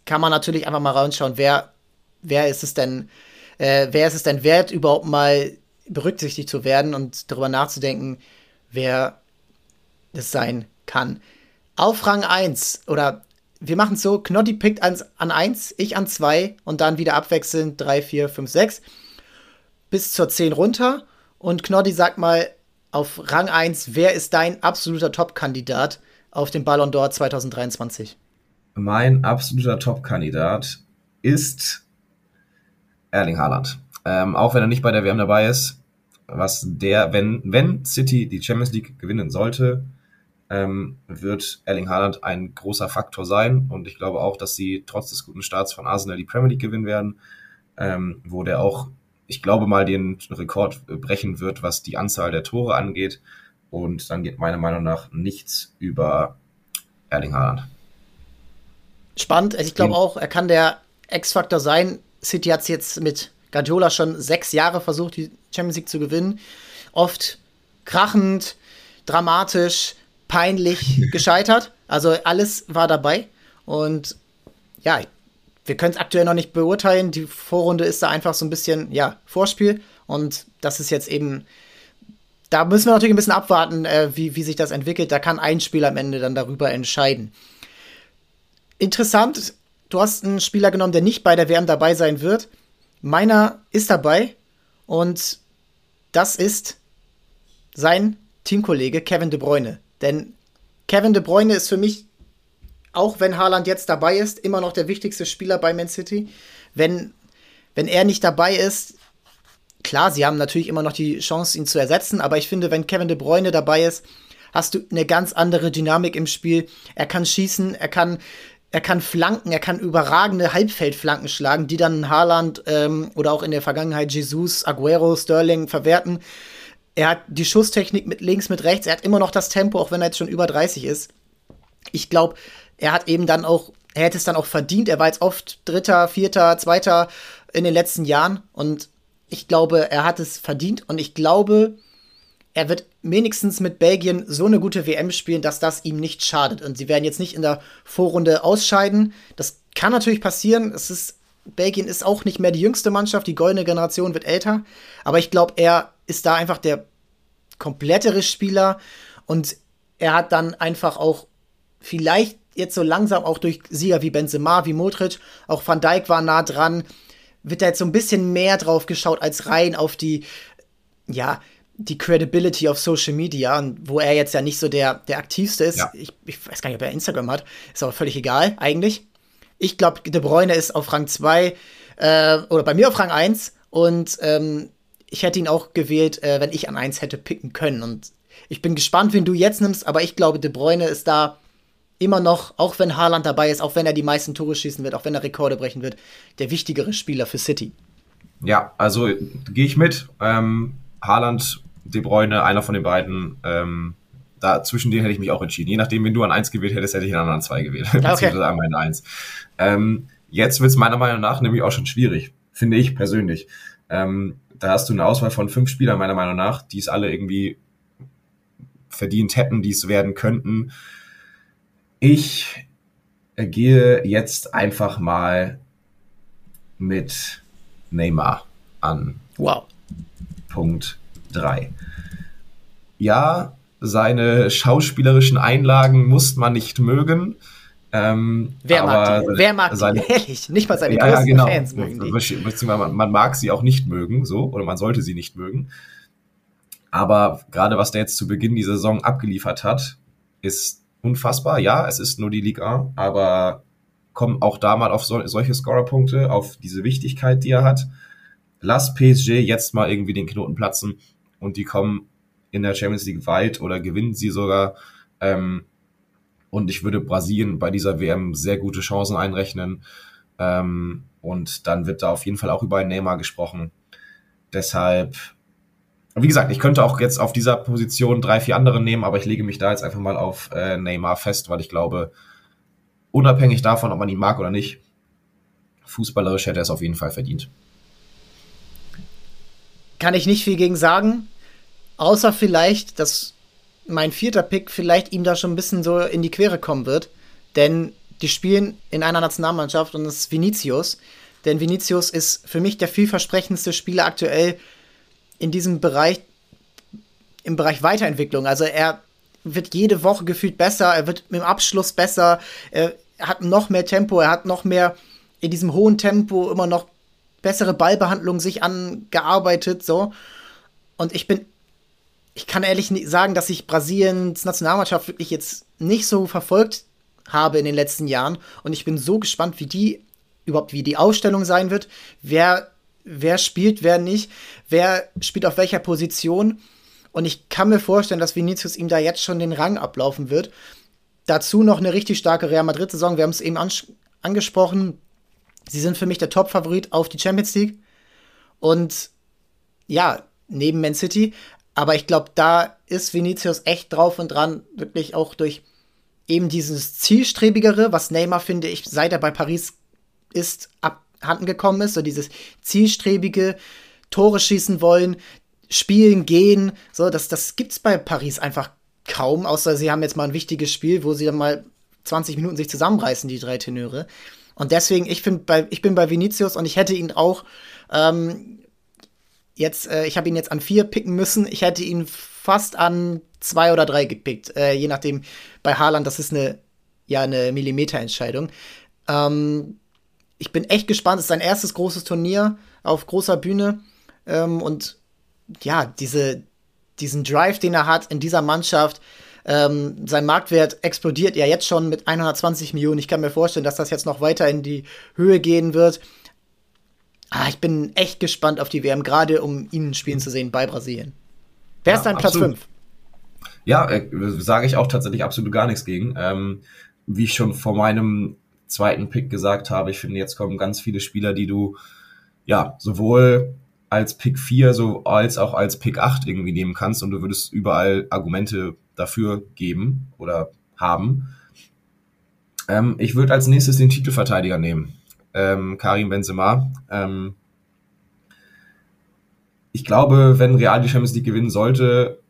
kann man natürlich einfach mal reinschauen, wer, wer ist es denn, äh, wer ist es denn wert, überhaupt mal berücksichtigt zu werden und darüber nachzudenken, wer es sein kann. Auf Rang 1 oder wir machen es so, Knoddy pickt an, an 1, ich an 2 und dann wieder abwechselnd 3, 4, 5, 6 bis zur 10 runter. Und Knoddy sagt mal auf Rang 1, wer ist dein absoluter Top-Kandidat auf den Ballon d'Or 2023? Mein absoluter Top-Kandidat ist Erling Haaland. Ähm, auch wenn er nicht bei der WM dabei ist, was der, wenn, wenn City die Champions League gewinnen sollte, ähm, wird Erling Haaland ein großer Faktor sein. Und ich glaube auch, dass sie trotz des guten Starts von Arsenal die Premier League gewinnen werden, ähm, wo der auch, ich glaube mal, den Rekord brechen wird, was die Anzahl der Tore angeht. Und dann geht meiner Meinung nach nichts über Erling Haaland. Spannend. Also ich glaube auch, er kann der X-Faktor sein. City hat es jetzt mit Guardiola schon sechs Jahre versucht, die Champions League zu gewinnen. Oft krachend, dramatisch, peinlich [LAUGHS] gescheitert. Also alles war dabei. Und ja, wir können es aktuell noch nicht beurteilen. Die Vorrunde ist da einfach so ein bisschen, ja, Vorspiel. Und das ist jetzt eben, da müssen wir natürlich ein bisschen abwarten, äh, wie, wie sich das entwickelt. Da kann ein Spiel am Ende dann darüber entscheiden. Interessant, du hast einen Spieler genommen, der nicht bei der WM dabei sein wird. Meiner ist dabei und das ist sein Teamkollege Kevin De Bruyne. Denn Kevin De Bruyne ist für mich, auch wenn Haaland jetzt dabei ist, immer noch der wichtigste Spieler bei Man City. Wenn, wenn er nicht dabei ist, klar, sie haben natürlich immer noch die Chance, ihn zu ersetzen, aber ich finde, wenn Kevin De Bruyne dabei ist, hast du eine ganz andere Dynamik im Spiel. Er kann schießen, er kann er kann flanken, er kann überragende Halbfeldflanken schlagen, die dann Haaland ähm, oder auch in der Vergangenheit Jesus, Aguero, Sterling verwerten. Er hat die Schusstechnik mit links, mit rechts, er hat immer noch das Tempo, auch wenn er jetzt schon über 30 ist. Ich glaube, er hat eben dann auch, er hätte es dann auch verdient. Er war jetzt oft Dritter, Vierter, Zweiter in den letzten Jahren und ich glaube, er hat es verdient und ich glaube, er wird wenigstens mit Belgien so eine gute WM spielen, dass das ihm nicht schadet. Und sie werden jetzt nicht in der Vorrunde ausscheiden. Das kann natürlich passieren. Es ist, Belgien ist auch nicht mehr die jüngste Mannschaft. Die goldene Generation wird älter. Aber ich glaube, er ist da einfach der komplettere Spieler. Und er hat dann einfach auch vielleicht jetzt so langsam auch durch Sieger wie Benzema, wie Modric, auch Van Dijk war nah dran, wird da jetzt so ein bisschen mehr drauf geschaut als rein auf die, ja, die Credibility auf Social Media, wo er jetzt ja nicht so der, der aktivste ist. Ja. Ich, ich, weiß gar nicht, ob er Instagram hat. Ist aber völlig egal, eigentlich. Ich glaube, De Bruyne ist auf Rang 2 äh, oder bei mir auf Rang 1 und ähm, ich hätte ihn auch gewählt, äh, wenn ich an 1 hätte picken können. Und ich bin gespannt, wen du jetzt nimmst, aber ich glaube, De Bruyne ist da immer noch, auch wenn Haaland dabei ist, auch wenn er die meisten Tore schießen wird, auch wenn er Rekorde brechen wird, der wichtigere Spieler für City. Ja, also gehe ich mit. Ähm, Haaland De Bruyne, einer von den beiden. Ähm, da zwischen denen hätte ich mich auch entschieden. Je nachdem, wenn du an eins gewählt hättest, hätte ich einen anderen zwei gewählt. [LAUGHS] Okay. Beziehungsweise einmal in eins. Ähm, jetzt wird es meiner Meinung nach nämlich auch schon schwierig, finde ich persönlich. Ähm, da hast du eine Auswahl von fünf Spielern, meiner Meinung nach, die es alle irgendwie verdient hätten, die es werden könnten. Ich gehe jetzt einfach mal mit Neymar an. Wow. Punkt 3. Ja, seine schauspielerischen Einlagen muss man nicht mögen. Ähm, wer mag die? Wer mag seine, die? Ehrlich, nicht mal seine ja, größten genau. Fans mögen die. Man, man mag sie auch nicht mögen, so, oder man sollte sie nicht mögen. Aber gerade was der jetzt zu Beginn dieser Saison abgeliefert hat, ist unfassbar. Ja, es ist nur die Liga, aber kommen auch da mal auf so, solche Scorerpunkte, auf diese Wichtigkeit, die er hat. Lass PSG jetzt mal irgendwie den Knoten platzen und die kommen in der Champions League weit oder gewinnen sie sogar. Ähm, und ich würde Brasilien bei dieser WM sehr gute Chancen einrechnen. Ähm, und dann wird da auf jeden Fall auch über Neymar gesprochen. Deshalb, wie gesagt, ich könnte auch jetzt auf dieser Position drei, vier andere nehmen, aber ich lege mich da jetzt einfach mal auf äh, Neymar fest, weil ich glaube, unabhängig davon, ob man ihn mag oder nicht, fußballerisch hätte er es auf jeden Fall verdient kann ich nicht viel gegen sagen. Außer vielleicht, dass mein vierter Pick vielleicht ihm da schon ein bisschen so in die Quere kommen wird. Denn die spielen in einer Nationalmannschaft und das ist Vinicius. Denn Vinicius ist für mich der vielversprechendste Spieler aktuell in diesem Bereich, im Bereich Weiterentwicklung. Also er wird jede Woche gefühlt besser, er wird im Abschluss besser, er hat noch mehr Tempo, er hat noch mehr in diesem hohen Tempo immer noch bessere Ballbehandlung sich angearbeitet, so. Und ich bin, ich kann ehrlich sagen, dass ich Brasiliens Nationalmannschaft wirklich jetzt nicht so verfolgt habe in den letzten Jahren. Und ich bin so gespannt, wie die überhaupt, wie die Ausstellung sein wird, wer, wer spielt, wer nicht, wer spielt auf welcher Position. Und ich kann mir vorstellen, dass Vinicius ihm da jetzt schon den Rang ablaufen wird. Dazu noch eine richtig starke Real Madrid-Saison. Wir haben es eben angesprochen. Sie sind für mich der Top-Favorit auf die Champions League. Und ja, neben Man City. Aber ich glaube, da ist Vinicius echt drauf und dran, wirklich auch durch eben dieses zielstrebigere, was Neymar, finde ich, seit er bei Paris ist, abhanden gekommen ist. So dieses zielstrebige, Tore schießen wollen, spielen, gehen. So, das, das gibt's bei Paris einfach kaum, außer sie haben jetzt mal ein wichtiges Spiel, wo sie dann mal 20 Minuten sich zusammenreißen, die drei Tenöre. Und deswegen, ich, bei, ich bin bei Vinicius und ich hätte ihn auch ähm, jetzt, äh, ich habe ihn jetzt an vier picken müssen. Ich hätte ihn fast an zwei oder drei gepickt, äh, je nachdem. Bei Haaland, das ist eine, ja, eine Millimeterentscheidung. Ähm, ich bin echt gespannt. Es ist sein erstes großes Turnier auf großer Bühne. Ähm, und ja, diese, diesen Drive, den er hat in dieser Mannschaft, ähm, sein Marktwert explodiert ja jetzt schon mit 120 Millionen. Ich kann mir vorstellen, dass das jetzt noch weiter in die Höhe gehen wird. Ah, ich bin echt gespannt auf die WM, gerade um ihn spielen zu sehen bei Brasilien. Wer ja, ist dein Platz 5? Ja, äh, sage ich auch tatsächlich absolut gar nichts gegen. Ähm, wie ich schon vor meinem zweiten Pick gesagt habe, ich finde, jetzt kommen ganz viele Spieler, die du ja sowohl als Pick 4 so als auch als Pick 8 irgendwie nehmen kannst und du würdest überall Argumente dafür geben oder haben. Ähm, ich würde als nächstes den Titelverteidiger nehmen. Ähm, Karim Benzema. Ähm, ich glaube, wenn Real die Champions League gewinnen sollte,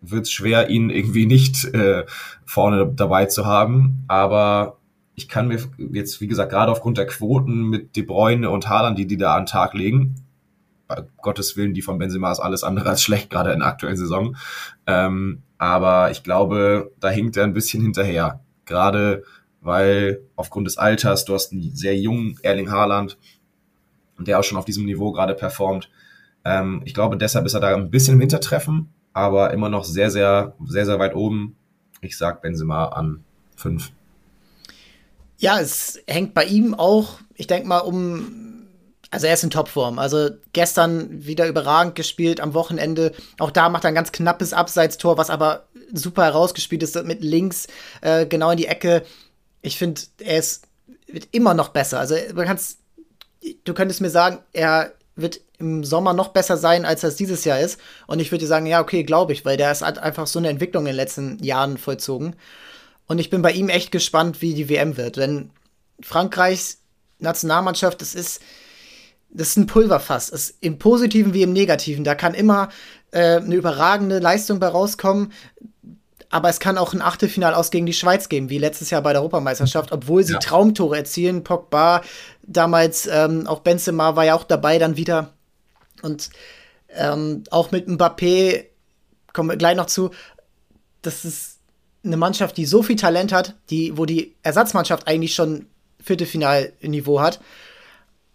wird es schwer, ihn irgendwie [LAUGHS] nicht äh, vorne dabei zu haben. Aber ich kann mir jetzt, wie gesagt, gerade aufgrund der Quoten mit De Bruyne und Haaland, die die da an den Tag legen, bei Gottes Willen, die von Benzema ist alles andere als schlecht, gerade in der aktuellen Saison. Ähm, aber ich glaube, da hinkt er ein bisschen hinterher. Gerade weil aufgrund des Alters, du hast einen sehr jungen Erling Haaland, der auch schon auf diesem Niveau gerade performt. Ähm, ich glaube, deshalb ist er da ein bisschen im Hintertreffen, aber immer noch sehr, sehr, sehr, sehr weit oben. Ich sag Benzema an fünf. Ja, es hängt bei ihm auch, ich denke mal, um. Also er ist in Topform. Also gestern wieder überragend gespielt, am Wochenende. Auch da macht er ein ganz knappes Abseitstor, was aber super herausgespielt ist mit links äh, genau in die Ecke. Ich finde, er ist wird immer noch besser. Also du kannst, du könntest mir sagen, er wird im Sommer noch besser sein, als es dieses Jahr ist. Und ich würde dir sagen, ja, okay, glaube ich, weil der ist halt einfach so eine Entwicklung in den letzten Jahren vollzogen. Und ich bin bei ihm echt gespannt, wie die WM wird. Denn Frankreichs Nationalmannschaft, das ist, das ist ein Pulverfass. Das ist Im Positiven wie im Negativen. Da kann immer äh, eine überragende Leistung bei rauskommen. Aber es kann auch ein Achtelfinal aus gegen die Schweiz geben, wie letztes Jahr bei der Europameisterschaft, obwohl sie ja. Traumtore erzielen. Pogba, damals ähm, auch Benzema war ja auch dabei dann wieder. Und ähm, auch mit Mbappé kommen wir gleich noch zu. Das ist eine Mannschaft, die so viel Talent hat, die, wo die Ersatzmannschaft eigentlich schon Viertelfinalniveau hat.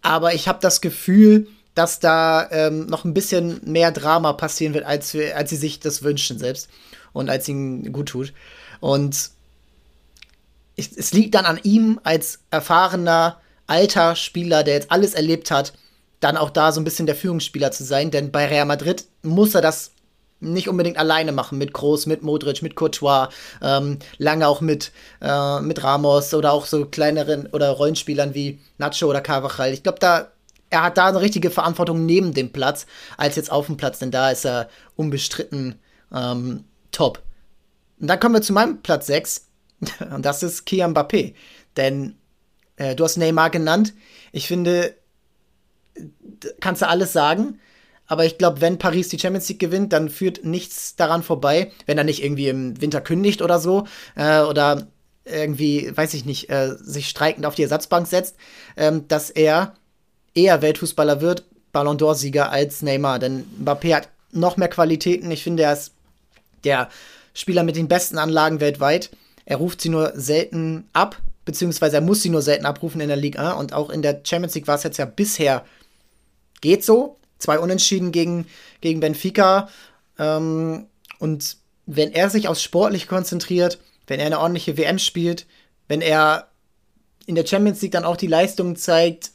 Aber ich habe das Gefühl, dass da ähm, noch ein bisschen mehr Drama passieren wird, als, wir, als sie sich das wünschen selbst und als ihnen gut tut. Und ich, es liegt dann an ihm als erfahrener, alter Spieler, der jetzt alles erlebt hat, dann auch da so ein bisschen der Führungsspieler zu sein. Denn bei Real Madrid muss er das nicht unbedingt alleine machen mit Groß, mit Modric, mit Courtois, ähm, lange auch mit, äh, mit Ramos oder auch so kleineren oder Rollenspielern wie Nacho oder Carvajal. Ich glaube, da er hat da eine richtige Verantwortung neben dem Platz als jetzt auf dem Platz, denn da ist er unbestritten ähm, top. Und dann kommen wir zu meinem Platz 6 [LAUGHS] und das ist Kian Mbappé, denn äh, du hast Neymar genannt. Ich finde, kannst du alles sagen. Aber ich glaube, wenn Paris die Champions League gewinnt, dann führt nichts daran vorbei, wenn er nicht irgendwie im Winter kündigt oder so. Äh, oder irgendwie, weiß ich nicht, äh, sich streikend auf die Ersatzbank setzt, ähm, dass er eher Weltfußballer wird, Ballon d'Or-Sieger als Neymar. Denn Mbappé hat noch mehr Qualitäten. Ich finde, er ist der Spieler mit den besten Anlagen weltweit. Er ruft sie nur selten ab, beziehungsweise er muss sie nur selten abrufen in der Liga. Und auch in der Champions League war es jetzt ja bisher geht so. Zwei Unentschieden gegen, gegen Benfica. Ähm, und wenn er sich aufs Sportlich konzentriert, wenn er eine ordentliche WM spielt, wenn er in der Champions League dann auch die Leistungen zeigt,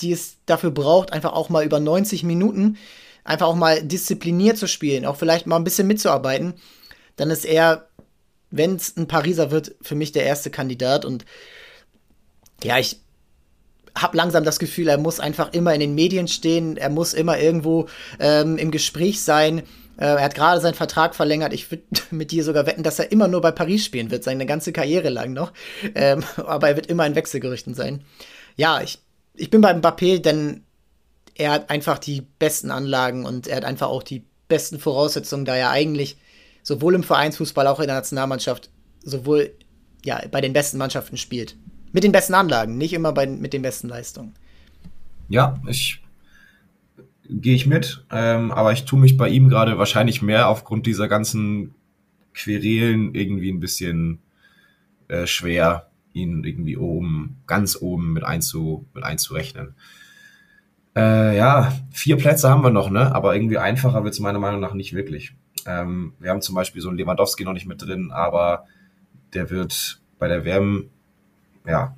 die es dafür braucht, einfach auch mal über 90 Minuten, einfach auch mal diszipliniert zu spielen, auch vielleicht mal ein bisschen mitzuarbeiten, dann ist er, wenn es ein Pariser wird, für mich der erste Kandidat. Und ja, ich habe langsam das Gefühl, er muss einfach immer in den Medien stehen, er muss immer irgendwo ähm, im Gespräch sein. Äh, er hat gerade seinen Vertrag verlängert. Ich würde [LAUGHS] mit dir sogar wetten, dass er immer nur bei Paris spielen wird, seine ganze Karriere lang noch. Ähm, [LAUGHS] aber er wird immer in Wechselgerüchten sein. Ja, ich, ich bin beim Mbappé, denn er hat einfach die besten Anlagen und er hat einfach auch die besten Voraussetzungen, da er eigentlich sowohl im Vereinsfußball, auch in der Nationalmannschaft, sowohl ja, bei den besten Mannschaften spielt. Mit den besten Anlagen, nicht immer bei, mit den besten Leistungen. Ja, ich gehe ich mit, ähm, aber ich tue mich bei ihm gerade wahrscheinlich mehr aufgrund dieser ganzen Querelen irgendwie ein bisschen äh, schwer, ihn irgendwie oben, ganz oben mit, einzu, mit einzurechnen. Äh, ja, vier Plätze haben wir noch, ne? Aber irgendwie einfacher wird es meiner Meinung nach nicht wirklich. Ähm, wir haben zum Beispiel so einen Lewandowski noch nicht mit drin, aber der wird bei der WM, ja,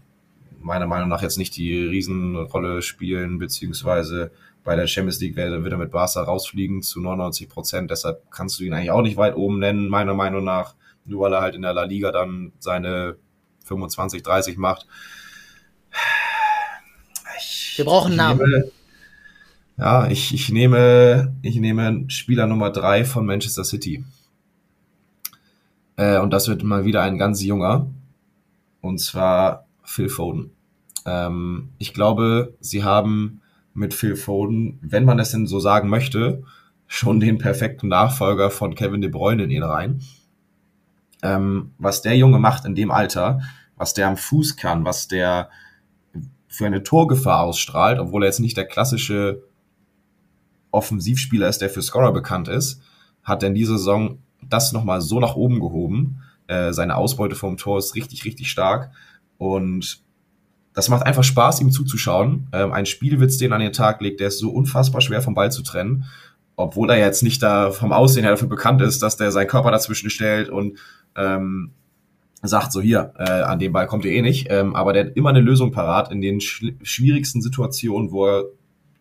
meiner Meinung nach jetzt nicht die Riesenrolle spielen, beziehungsweise bei der Champions League wird, er mit Barca rausfliegen zu 99 Prozent. Deshalb kannst du ihn eigentlich auch nicht weit oben nennen, meiner Meinung nach. Nur weil er halt in der La Liga dann seine 25, 30 macht. Ich, Wir brauchen einen Namen. Nehme, ja, ich, ich nehme, ich nehme Spieler Nummer drei von Manchester City. Äh, und das wird mal wieder ein ganz junger. Und zwar Phil Foden. Ähm, ich glaube, sie haben mit Phil Foden, wenn man es denn so sagen möchte, schon den perfekten Nachfolger von Kevin De Bruyne in ihn rein. Ähm, was der Junge macht in dem Alter, was der am Fuß kann, was der für eine Torgefahr ausstrahlt, obwohl er jetzt nicht der klassische Offensivspieler ist, der für Scorer bekannt ist, hat in dieser Saison das nochmal so nach oben gehoben. Äh, seine Ausbeute vom Tor ist richtig, richtig stark. Und das macht einfach Spaß, ihm zuzuschauen. Ähm, ein Spielwitz, den er an den Tag legt, der ist so unfassbar schwer vom Ball zu trennen. Obwohl er jetzt nicht da vom Aussehen her dafür bekannt ist, dass der seinen Körper dazwischen stellt und ähm, sagt so hier, äh, an dem Ball kommt ihr eh nicht. Ähm, aber der hat immer eine Lösung parat in den schwierigsten Situationen, wo er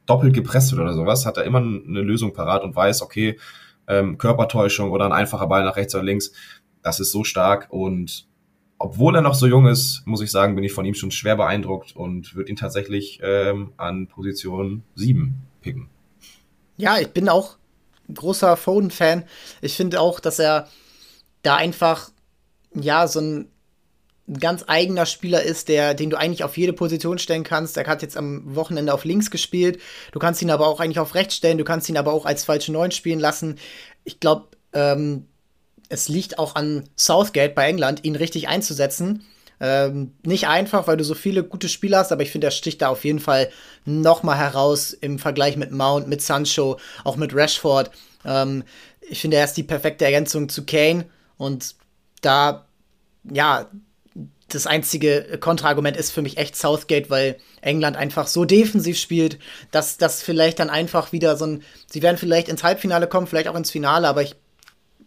doppelt gepresst wird oder sowas, hat er immer eine Lösung parat und weiß, okay, ähm, Körpertäuschung oder ein einfacher Ball nach rechts oder links, das ist so stark und obwohl er noch so jung ist, muss ich sagen, bin ich von ihm schon schwer beeindruckt und würde ihn tatsächlich ähm, an Position 7 picken. Ja, ich bin auch großer Foden-Fan. Ich finde auch, dass er da einfach, ja, so ein, ein ganz eigener Spieler ist, der, den du eigentlich auf jede Position stellen kannst. Er hat jetzt am Wochenende auf links gespielt. Du kannst ihn aber auch eigentlich auf rechts stellen. Du kannst ihn aber auch als falsche Neun spielen lassen. Ich glaube, ähm, es liegt auch an Southgate bei England, ihn richtig einzusetzen. Ähm, nicht einfach, weil du so viele gute Spieler hast, aber ich finde, er sticht da auf jeden Fall noch mal heraus im Vergleich mit Mount, mit Sancho, auch mit Rashford. Ähm, ich finde, er ist die perfekte Ergänzung zu Kane und da, ja, das einzige Kontraargument ist für mich echt Southgate, weil England einfach so defensiv spielt, dass das vielleicht dann einfach wieder so ein, sie werden vielleicht ins Halbfinale kommen, vielleicht auch ins Finale, aber ich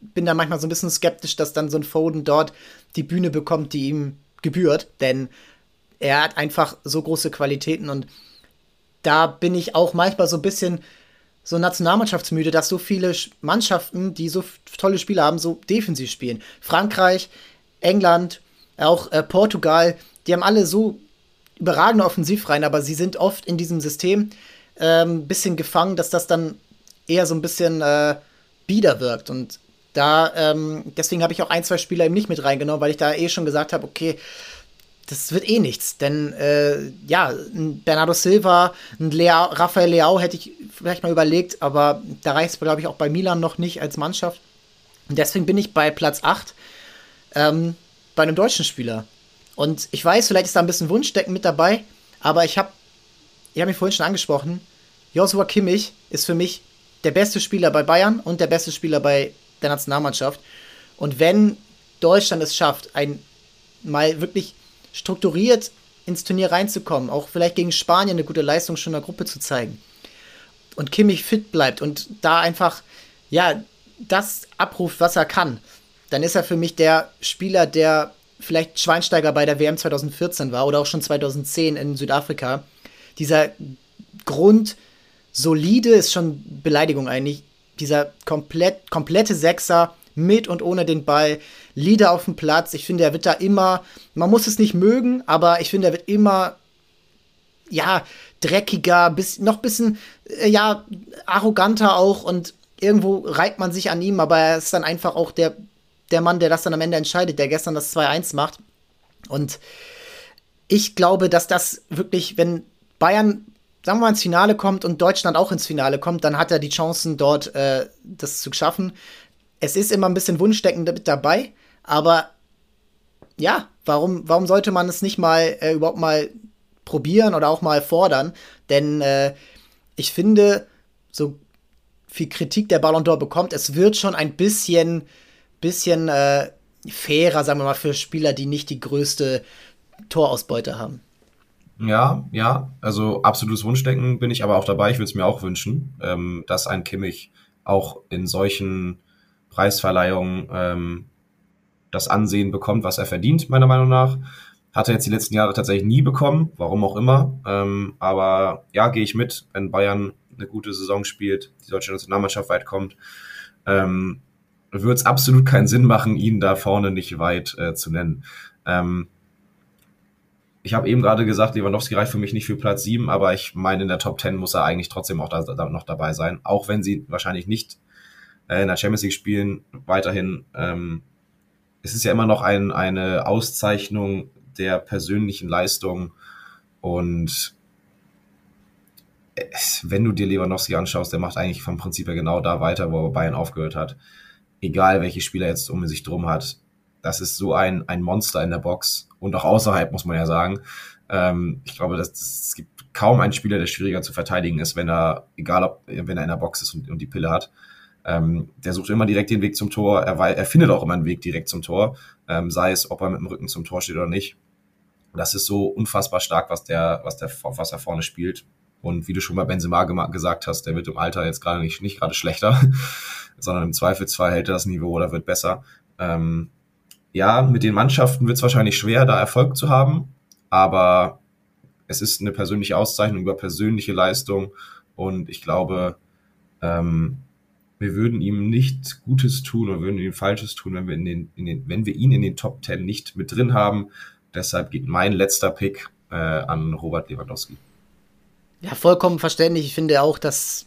bin da manchmal so ein bisschen skeptisch, dass dann so ein Foden dort die Bühne bekommt, die ihm gebührt, denn er hat einfach so große Qualitäten und da bin ich auch manchmal so ein bisschen so nationalmannschaftsmüde, dass so viele Mannschaften, die so tolle Spieler haben, so defensiv spielen. Frankreich, England, auch äh, Portugal, die haben alle so überragende Offensivreihen, aber sie sind oft in diesem System ein ähm, bisschen gefangen, dass das dann eher so ein bisschen äh, bieder wirkt. Und da, ähm, deswegen habe ich auch ein, zwei Spieler eben nicht mit reingenommen, weil ich da eh schon gesagt habe, okay, das wird eh nichts. Denn äh, ja, ein Bernardo Silva, ein Leao, Rafael Leao hätte ich vielleicht mal überlegt, aber da reicht es, glaube ich, auch bei Milan noch nicht als Mannschaft. Und deswegen bin ich bei Platz 8 ähm, bei einem deutschen Spieler. Und ich weiß, vielleicht ist da ein bisschen Wunschdecken mit dabei, aber ich habe, ich habe mich vorhin schon angesprochen, Joshua Kimmich ist für mich der beste Spieler bei Bayern und der beste Spieler bei der Nationalmannschaft. Und wenn Deutschland es schafft, ein mal wirklich strukturiert ins Turnier reinzukommen, auch vielleicht gegen Spanien eine gute Leistung schon in der Gruppe zu zeigen und Kimmich fit bleibt und da einfach ja das abruft, was er kann, dann ist er für mich der Spieler, der vielleicht Schweinsteiger bei der WM 2014 war oder auch schon 2010 in Südafrika. Dieser grundsolide ist schon Beleidigung eigentlich. Dieser komplett, komplette Sechser mit und ohne den Ball, Leader auf dem Platz. Ich finde, er wird da immer, man muss es nicht mögen, aber ich finde, er wird immer, ja, dreckiger, bis, noch ein bisschen, äh, ja, arroganter auch und irgendwo reibt man sich an ihm, aber er ist dann einfach auch der der Mann, der das dann am Ende entscheidet, der gestern das 2-1 macht. Und ich glaube, dass das wirklich, wenn Bayern, sagen wir mal, ins Finale kommt und Deutschland auch ins Finale kommt, dann hat er die Chancen, dort äh, das zu schaffen. Es ist immer ein bisschen Wunschdecken mit dabei, aber ja, warum, warum sollte man es nicht mal äh, überhaupt mal probieren oder auch mal fordern? Denn äh, ich finde, so viel Kritik der Ballon d'Or bekommt, es wird schon ein bisschen bisschen äh, fairer, sagen wir mal, für Spieler, die nicht die größte Torausbeute haben. Ja, ja, also absolutes Wunschdenken bin ich aber auch dabei. Ich würde es mir auch wünschen, ähm, dass ein Kimmich auch in solchen Preisverleihungen ähm, das Ansehen bekommt, was er verdient, meiner Meinung nach. Hat er jetzt die letzten Jahre tatsächlich nie bekommen, warum auch immer. Ähm, aber ja, gehe ich mit, wenn Bayern eine gute Saison spielt, die deutsche Nationalmannschaft weit kommt. Ähm, würde es absolut keinen Sinn machen, ihn da vorne nicht weit äh, zu nennen. Ähm, ich habe eben gerade gesagt, Lewandowski reicht für mich nicht für Platz 7, aber ich meine, in der Top 10 muss er eigentlich trotzdem auch da, da noch dabei sein, auch wenn sie wahrscheinlich nicht äh, in der Champions League spielen, weiterhin. Ähm, es ist ja immer noch ein, eine Auszeichnung der persönlichen Leistung und wenn du dir Lewandowski anschaust, der macht eigentlich vom Prinzip her genau da weiter, wo Bayern aufgehört hat egal welche Spieler jetzt um sich drum hat. Das ist so ein, ein Monster in der Box und auch außerhalb, muss man ja sagen. Ähm, ich glaube, dass, dass, es gibt kaum einen Spieler, der schwieriger zu verteidigen ist, wenn er, egal ob, wenn er in der Box ist und, und die Pille hat. Ähm, der sucht immer direkt den Weg zum Tor. Er, er findet auch immer einen Weg direkt zum Tor, ähm, sei es, ob er mit dem Rücken zum Tor steht oder nicht. Das ist so unfassbar stark, was der, was der, was er vorne spielt. Und wie du schon bei Benzema gesagt hast, der wird im Alter jetzt gerade nicht, nicht gerade schlechter, [LAUGHS] sondern im Zweifelsfall hält er das Niveau oder wird besser. Ähm, ja, mit den Mannschaften wird es wahrscheinlich schwer, da Erfolg zu haben, aber es ist eine persönliche Auszeichnung über persönliche Leistung und ich glaube, ähm, wir würden ihm nicht Gutes tun oder würden ihm Falsches tun, wenn wir, in den, in den, wenn wir ihn in den Top Ten nicht mit drin haben. Deshalb geht mein letzter Pick äh, an Robert Lewandowski. Ja, vollkommen verständlich. Ich finde auch, dass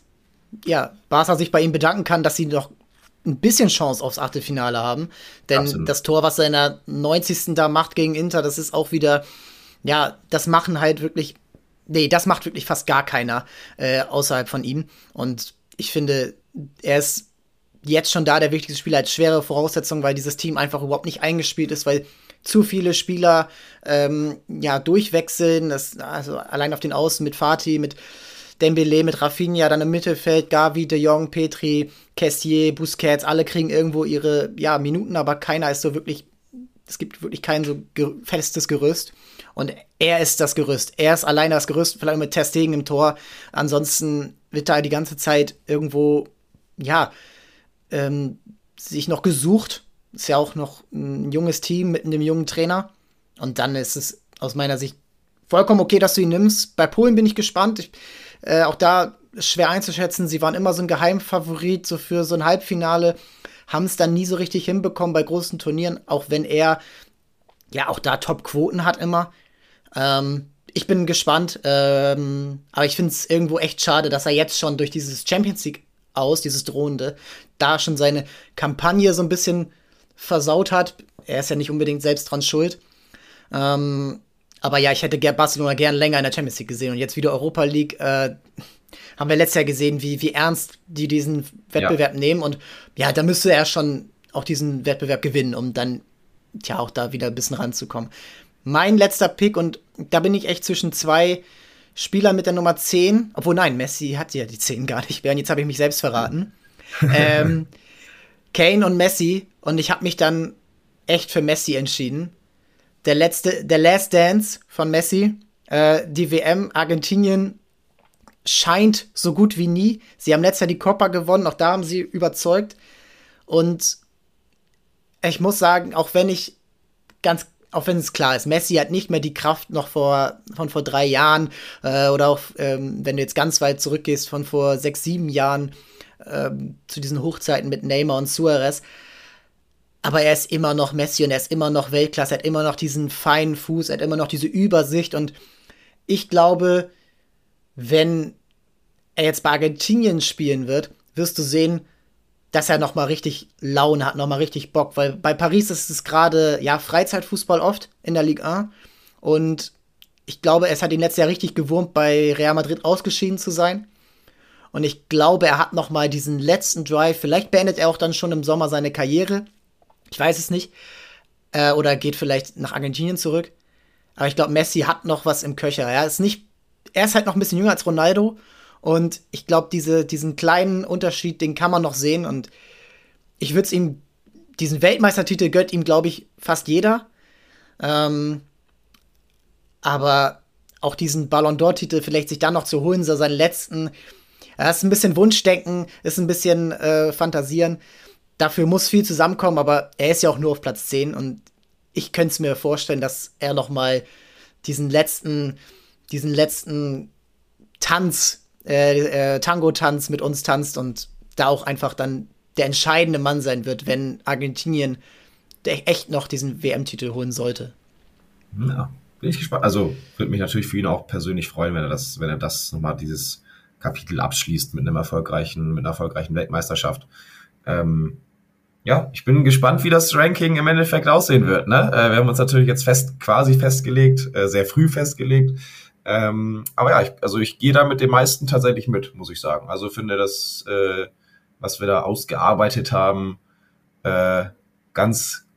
ja, Barca sich bei ihm bedanken kann, dass sie noch ein bisschen Chance aufs Achtelfinale haben. Denn Absolut. das Tor, was er in der 90. da macht gegen Inter, das ist auch wieder, ja, das machen halt wirklich, nee, das macht wirklich fast gar keiner äh, außerhalb von ihm. Und ich finde, er ist jetzt schon da der wichtigste Spieler als schwere Voraussetzung, weil dieses Team einfach überhaupt nicht eingespielt ist, weil zu viele Spieler ähm, ja durchwechseln. Das, also allein auf den Außen mit Fatih, mit Dembele, mit Rafinha, dann im Mittelfeld Gavi, De Jong, Petri, Kessier, Busquets, alle kriegen irgendwo ihre ja, Minuten, aber keiner ist so wirklich, es gibt wirklich kein so ge festes Gerüst. Und er ist das Gerüst. Er ist alleine das Gerüst, vielleicht mit Testegen im Tor. Ansonsten wird da die ganze Zeit irgendwo, ja, ähm, sich noch gesucht ist ja auch noch ein junges Team mit einem jungen Trainer. Und dann ist es aus meiner Sicht vollkommen okay, dass du ihn nimmst. Bei Polen bin ich gespannt. Ich, äh, auch da ist schwer einzuschätzen. Sie waren immer so ein Geheimfavorit, so für so ein Halbfinale. Haben es dann nie so richtig hinbekommen bei großen Turnieren, auch wenn er ja auch da Top-Quoten hat immer. Ähm, ich bin gespannt, ähm, aber ich finde es irgendwo echt schade, dass er jetzt schon durch dieses Champions League aus, dieses drohende, da schon seine Kampagne so ein bisschen versaut hat. Er ist ja nicht unbedingt selbst dran schuld. Ähm, aber ja, ich hätte Barcelona gern länger in der Champions League gesehen und jetzt wieder Europa League. Äh, haben wir letztes Jahr gesehen, wie, wie ernst die diesen Wettbewerb ja. nehmen. Und ja, da müsste er schon auch diesen Wettbewerb gewinnen, um dann tja, auch da wieder ein bisschen ranzukommen. Mein letzter Pick, und da bin ich echt zwischen zwei Spielern mit der Nummer 10, obwohl nein, Messi hat ja die 10 gar nicht mehr, und jetzt habe ich mich selbst verraten. [LAUGHS] ähm, Kane und Messi, und ich habe mich dann echt für Messi entschieden. Der letzte, der Last Dance von Messi, äh, die WM Argentinien scheint so gut wie nie. Sie haben letztes Jahr die Copa gewonnen, auch da haben sie überzeugt. Und ich muss sagen, auch wenn ich ganz, auch wenn es klar ist, Messi hat nicht mehr die Kraft noch vor, von vor drei Jahren äh, oder auch, ähm, wenn du jetzt ganz weit zurückgehst, von vor sechs, sieben Jahren ähm, zu diesen Hochzeiten mit Neymar und Suarez. Aber er ist immer noch Messi und er ist immer noch Weltklasse, er hat immer noch diesen feinen Fuß, er hat immer noch diese Übersicht und ich glaube, wenn er jetzt bei Argentinien spielen wird, wirst du sehen, dass er noch mal richtig Laune hat, noch mal richtig Bock, weil bei Paris ist es gerade ja Freizeitfußball oft in der Ligue 1 und ich glaube, es hat ihn letztes Jahr richtig gewurmt, bei Real Madrid ausgeschieden zu sein. Und ich glaube, er hat noch mal diesen letzten Drive. Vielleicht beendet er auch dann schon im Sommer seine Karriere. Ich weiß es nicht. Äh, oder geht vielleicht nach Argentinien zurück. Aber ich glaube, Messi hat noch was im Köcher. Er ist nicht, er ist halt noch ein bisschen jünger als Ronaldo. Und ich glaube, diese, diesen kleinen Unterschied, den kann man noch sehen. Und ich würde es ihm, diesen Weltmeistertitel gönnt ihm, glaube ich, fast jeder. Ähm, aber auch diesen Ballon d'Or-Titel vielleicht sich dann noch zu holen, so seinen letzten. Das ist ein bisschen Wunschdenken, ist ein bisschen äh, Fantasieren. Dafür muss viel zusammenkommen, aber er ist ja auch nur auf Platz 10 und ich könnte es mir vorstellen, dass er noch mal diesen letzten, diesen letzten Tanz, äh, äh, Tango-Tanz mit uns tanzt und da auch einfach dann der entscheidende Mann sein wird, wenn Argentinien echt noch diesen WM-Titel holen sollte. Ja, bin ich gespannt. Also würde mich natürlich für ihn auch persönlich freuen, wenn er das, wenn er das nochmal dieses Kapitel abschließt mit einem erfolgreichen, mit einer erfolgreichen Weltmeisterschaft. Ähm, ja, ich bin gespannt, wie das Ranking im Endeffekt aussehen wird. Ne? Äh, wir haben uns natürlich jetzt fest, quasi festgelegt, äh, sehr früh festgelegt. Ähm, aber ja, ich, also ich gehe da mit den meisten tatsächlich mit, muss ich sagen. Also finde das, äh, was wir da ausgearbeitet haben, äh, ganz,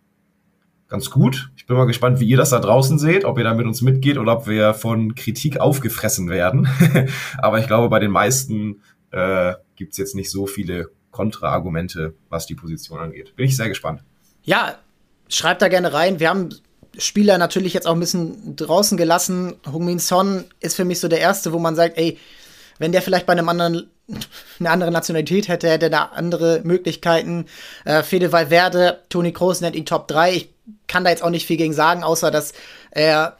ganz gut. Ich bin mal gespannt, wie ihr das da draußen seht, ob ihr da mit uns mitgeht oder ob wir von Kritik aufgefressen werden. [LAUGHS] aber ich glaube, bei den meisten äh, gibt jetzt nicht so viele Kontraargumente, was die Position angeht. Bin ich sehr gespannt. Ja, schreibt da gerne rein. Wir haben Spieler natürlich jetzt auch ein bisschen draußen gelassen. Hung-Min Son ist für mich so der erste, wo man sagt, ey, wenn der vielleicht bei einem anderen [LAUGHS] eine andere Nationalität hätte, hätte er da andere Möglichkeiten. Äh, Fede Valverde, Toni Kroos nennt ihn Top 3. Ich kann da jetzt auch nicht viel gegen sagen, außer dass er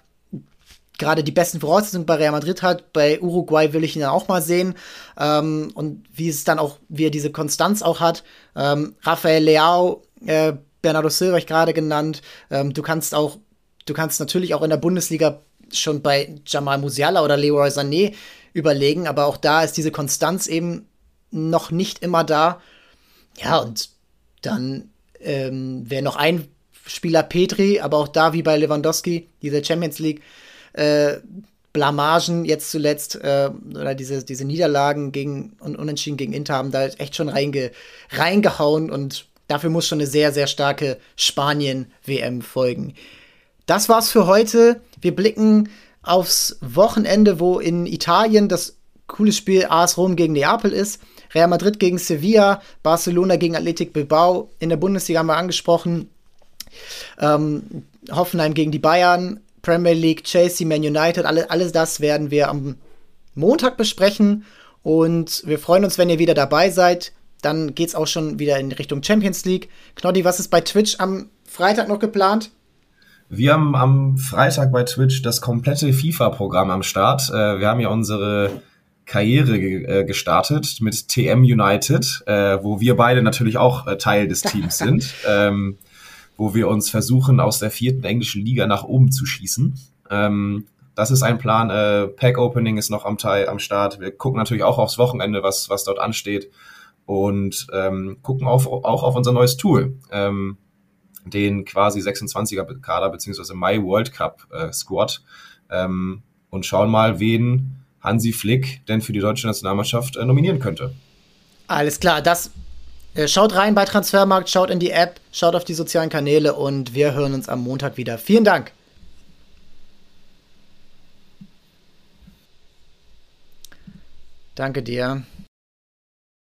gerade die besten Voraussetzungen bei Real Madrid hat. Bei Uruguay will ich ihn dann auch mal sehen. Ähm, und wie es dann auch, wie er diese Konstanz auch hat. Ähm, Rafael Leao, äh, Bernardo Silva ich gerade genannt. Ähm, du kannst auch, du kannst natürlich auch in der Bundesliga schon bei Jamal Musiala oder Leroy Sané überlegen, aber auch da ist diese Konstanz eben noch nicht immer da. Ja, und dann ähm, wäre noch ein Spieler Petri, aber auch da wie bei Lewandowski, diese Champions League, äh, Blamagen jetzt zuletzt äh, oder diese, diese Niederlagen gegen und Unentschieden gegen Inter haben da echt schon reinge, reingehauen und dafür muss schon eine sehr, sehr starke Spanien-WM folgen. Das war's für heute. Wir blicken aufs Wochenende, wo in Italien das coole Spiel AS Rom gegen Neapel ist. Real Madrid gegen Sevilla, Barcelona gegen Athletic Bilbao. In der Bundesliga haben wir angesprochen. Ähm, Hoffenheim gegen die Bayern, Premier League, Chelsea, Man United, alle, alles das werden wir am Montag besprechen. Und wir freuen uns, wenn ihr wieder dabei seid. Dann geht es auch schon wieder in Richtung Champions League. Knoddy, was ist bei Twitch am Freitag noch geplant? Wir haben am Freitag bei Twitch das komplette FIFA-Programm am Start. Äh, wir haben ja unsere Karriere äh, gestartet mit TM United, äh, wo wir beide natürlich auch Teil des Teams [LAUGHS] sind. Ähm, wo wir uns versuchen, aus der vierten englischen Liga nach oben zu schießen. Ähm, das ist ein Plan. Äh, Pack Opening ist noch am Teil am Start. Wir gucken natürlich auch aufs Wochenende, was, was dort ansteht. Und ähm, gucken auf, auch auf unser neues Tool. Ähm, den quasi 26er Kader beziehungsweise My World Cup äh, Squad ähm, und schauen mal, wen Hansi Flick denn für die deutsche Nationalmannschaft äh, nominieren könnte. Alles klar, das schaut rein bei Transfermarkt, schaut in die App, schaut auf die sozialen Kanäle und wir hören uns am Montag wieder. Vielen Dank. Danke dir.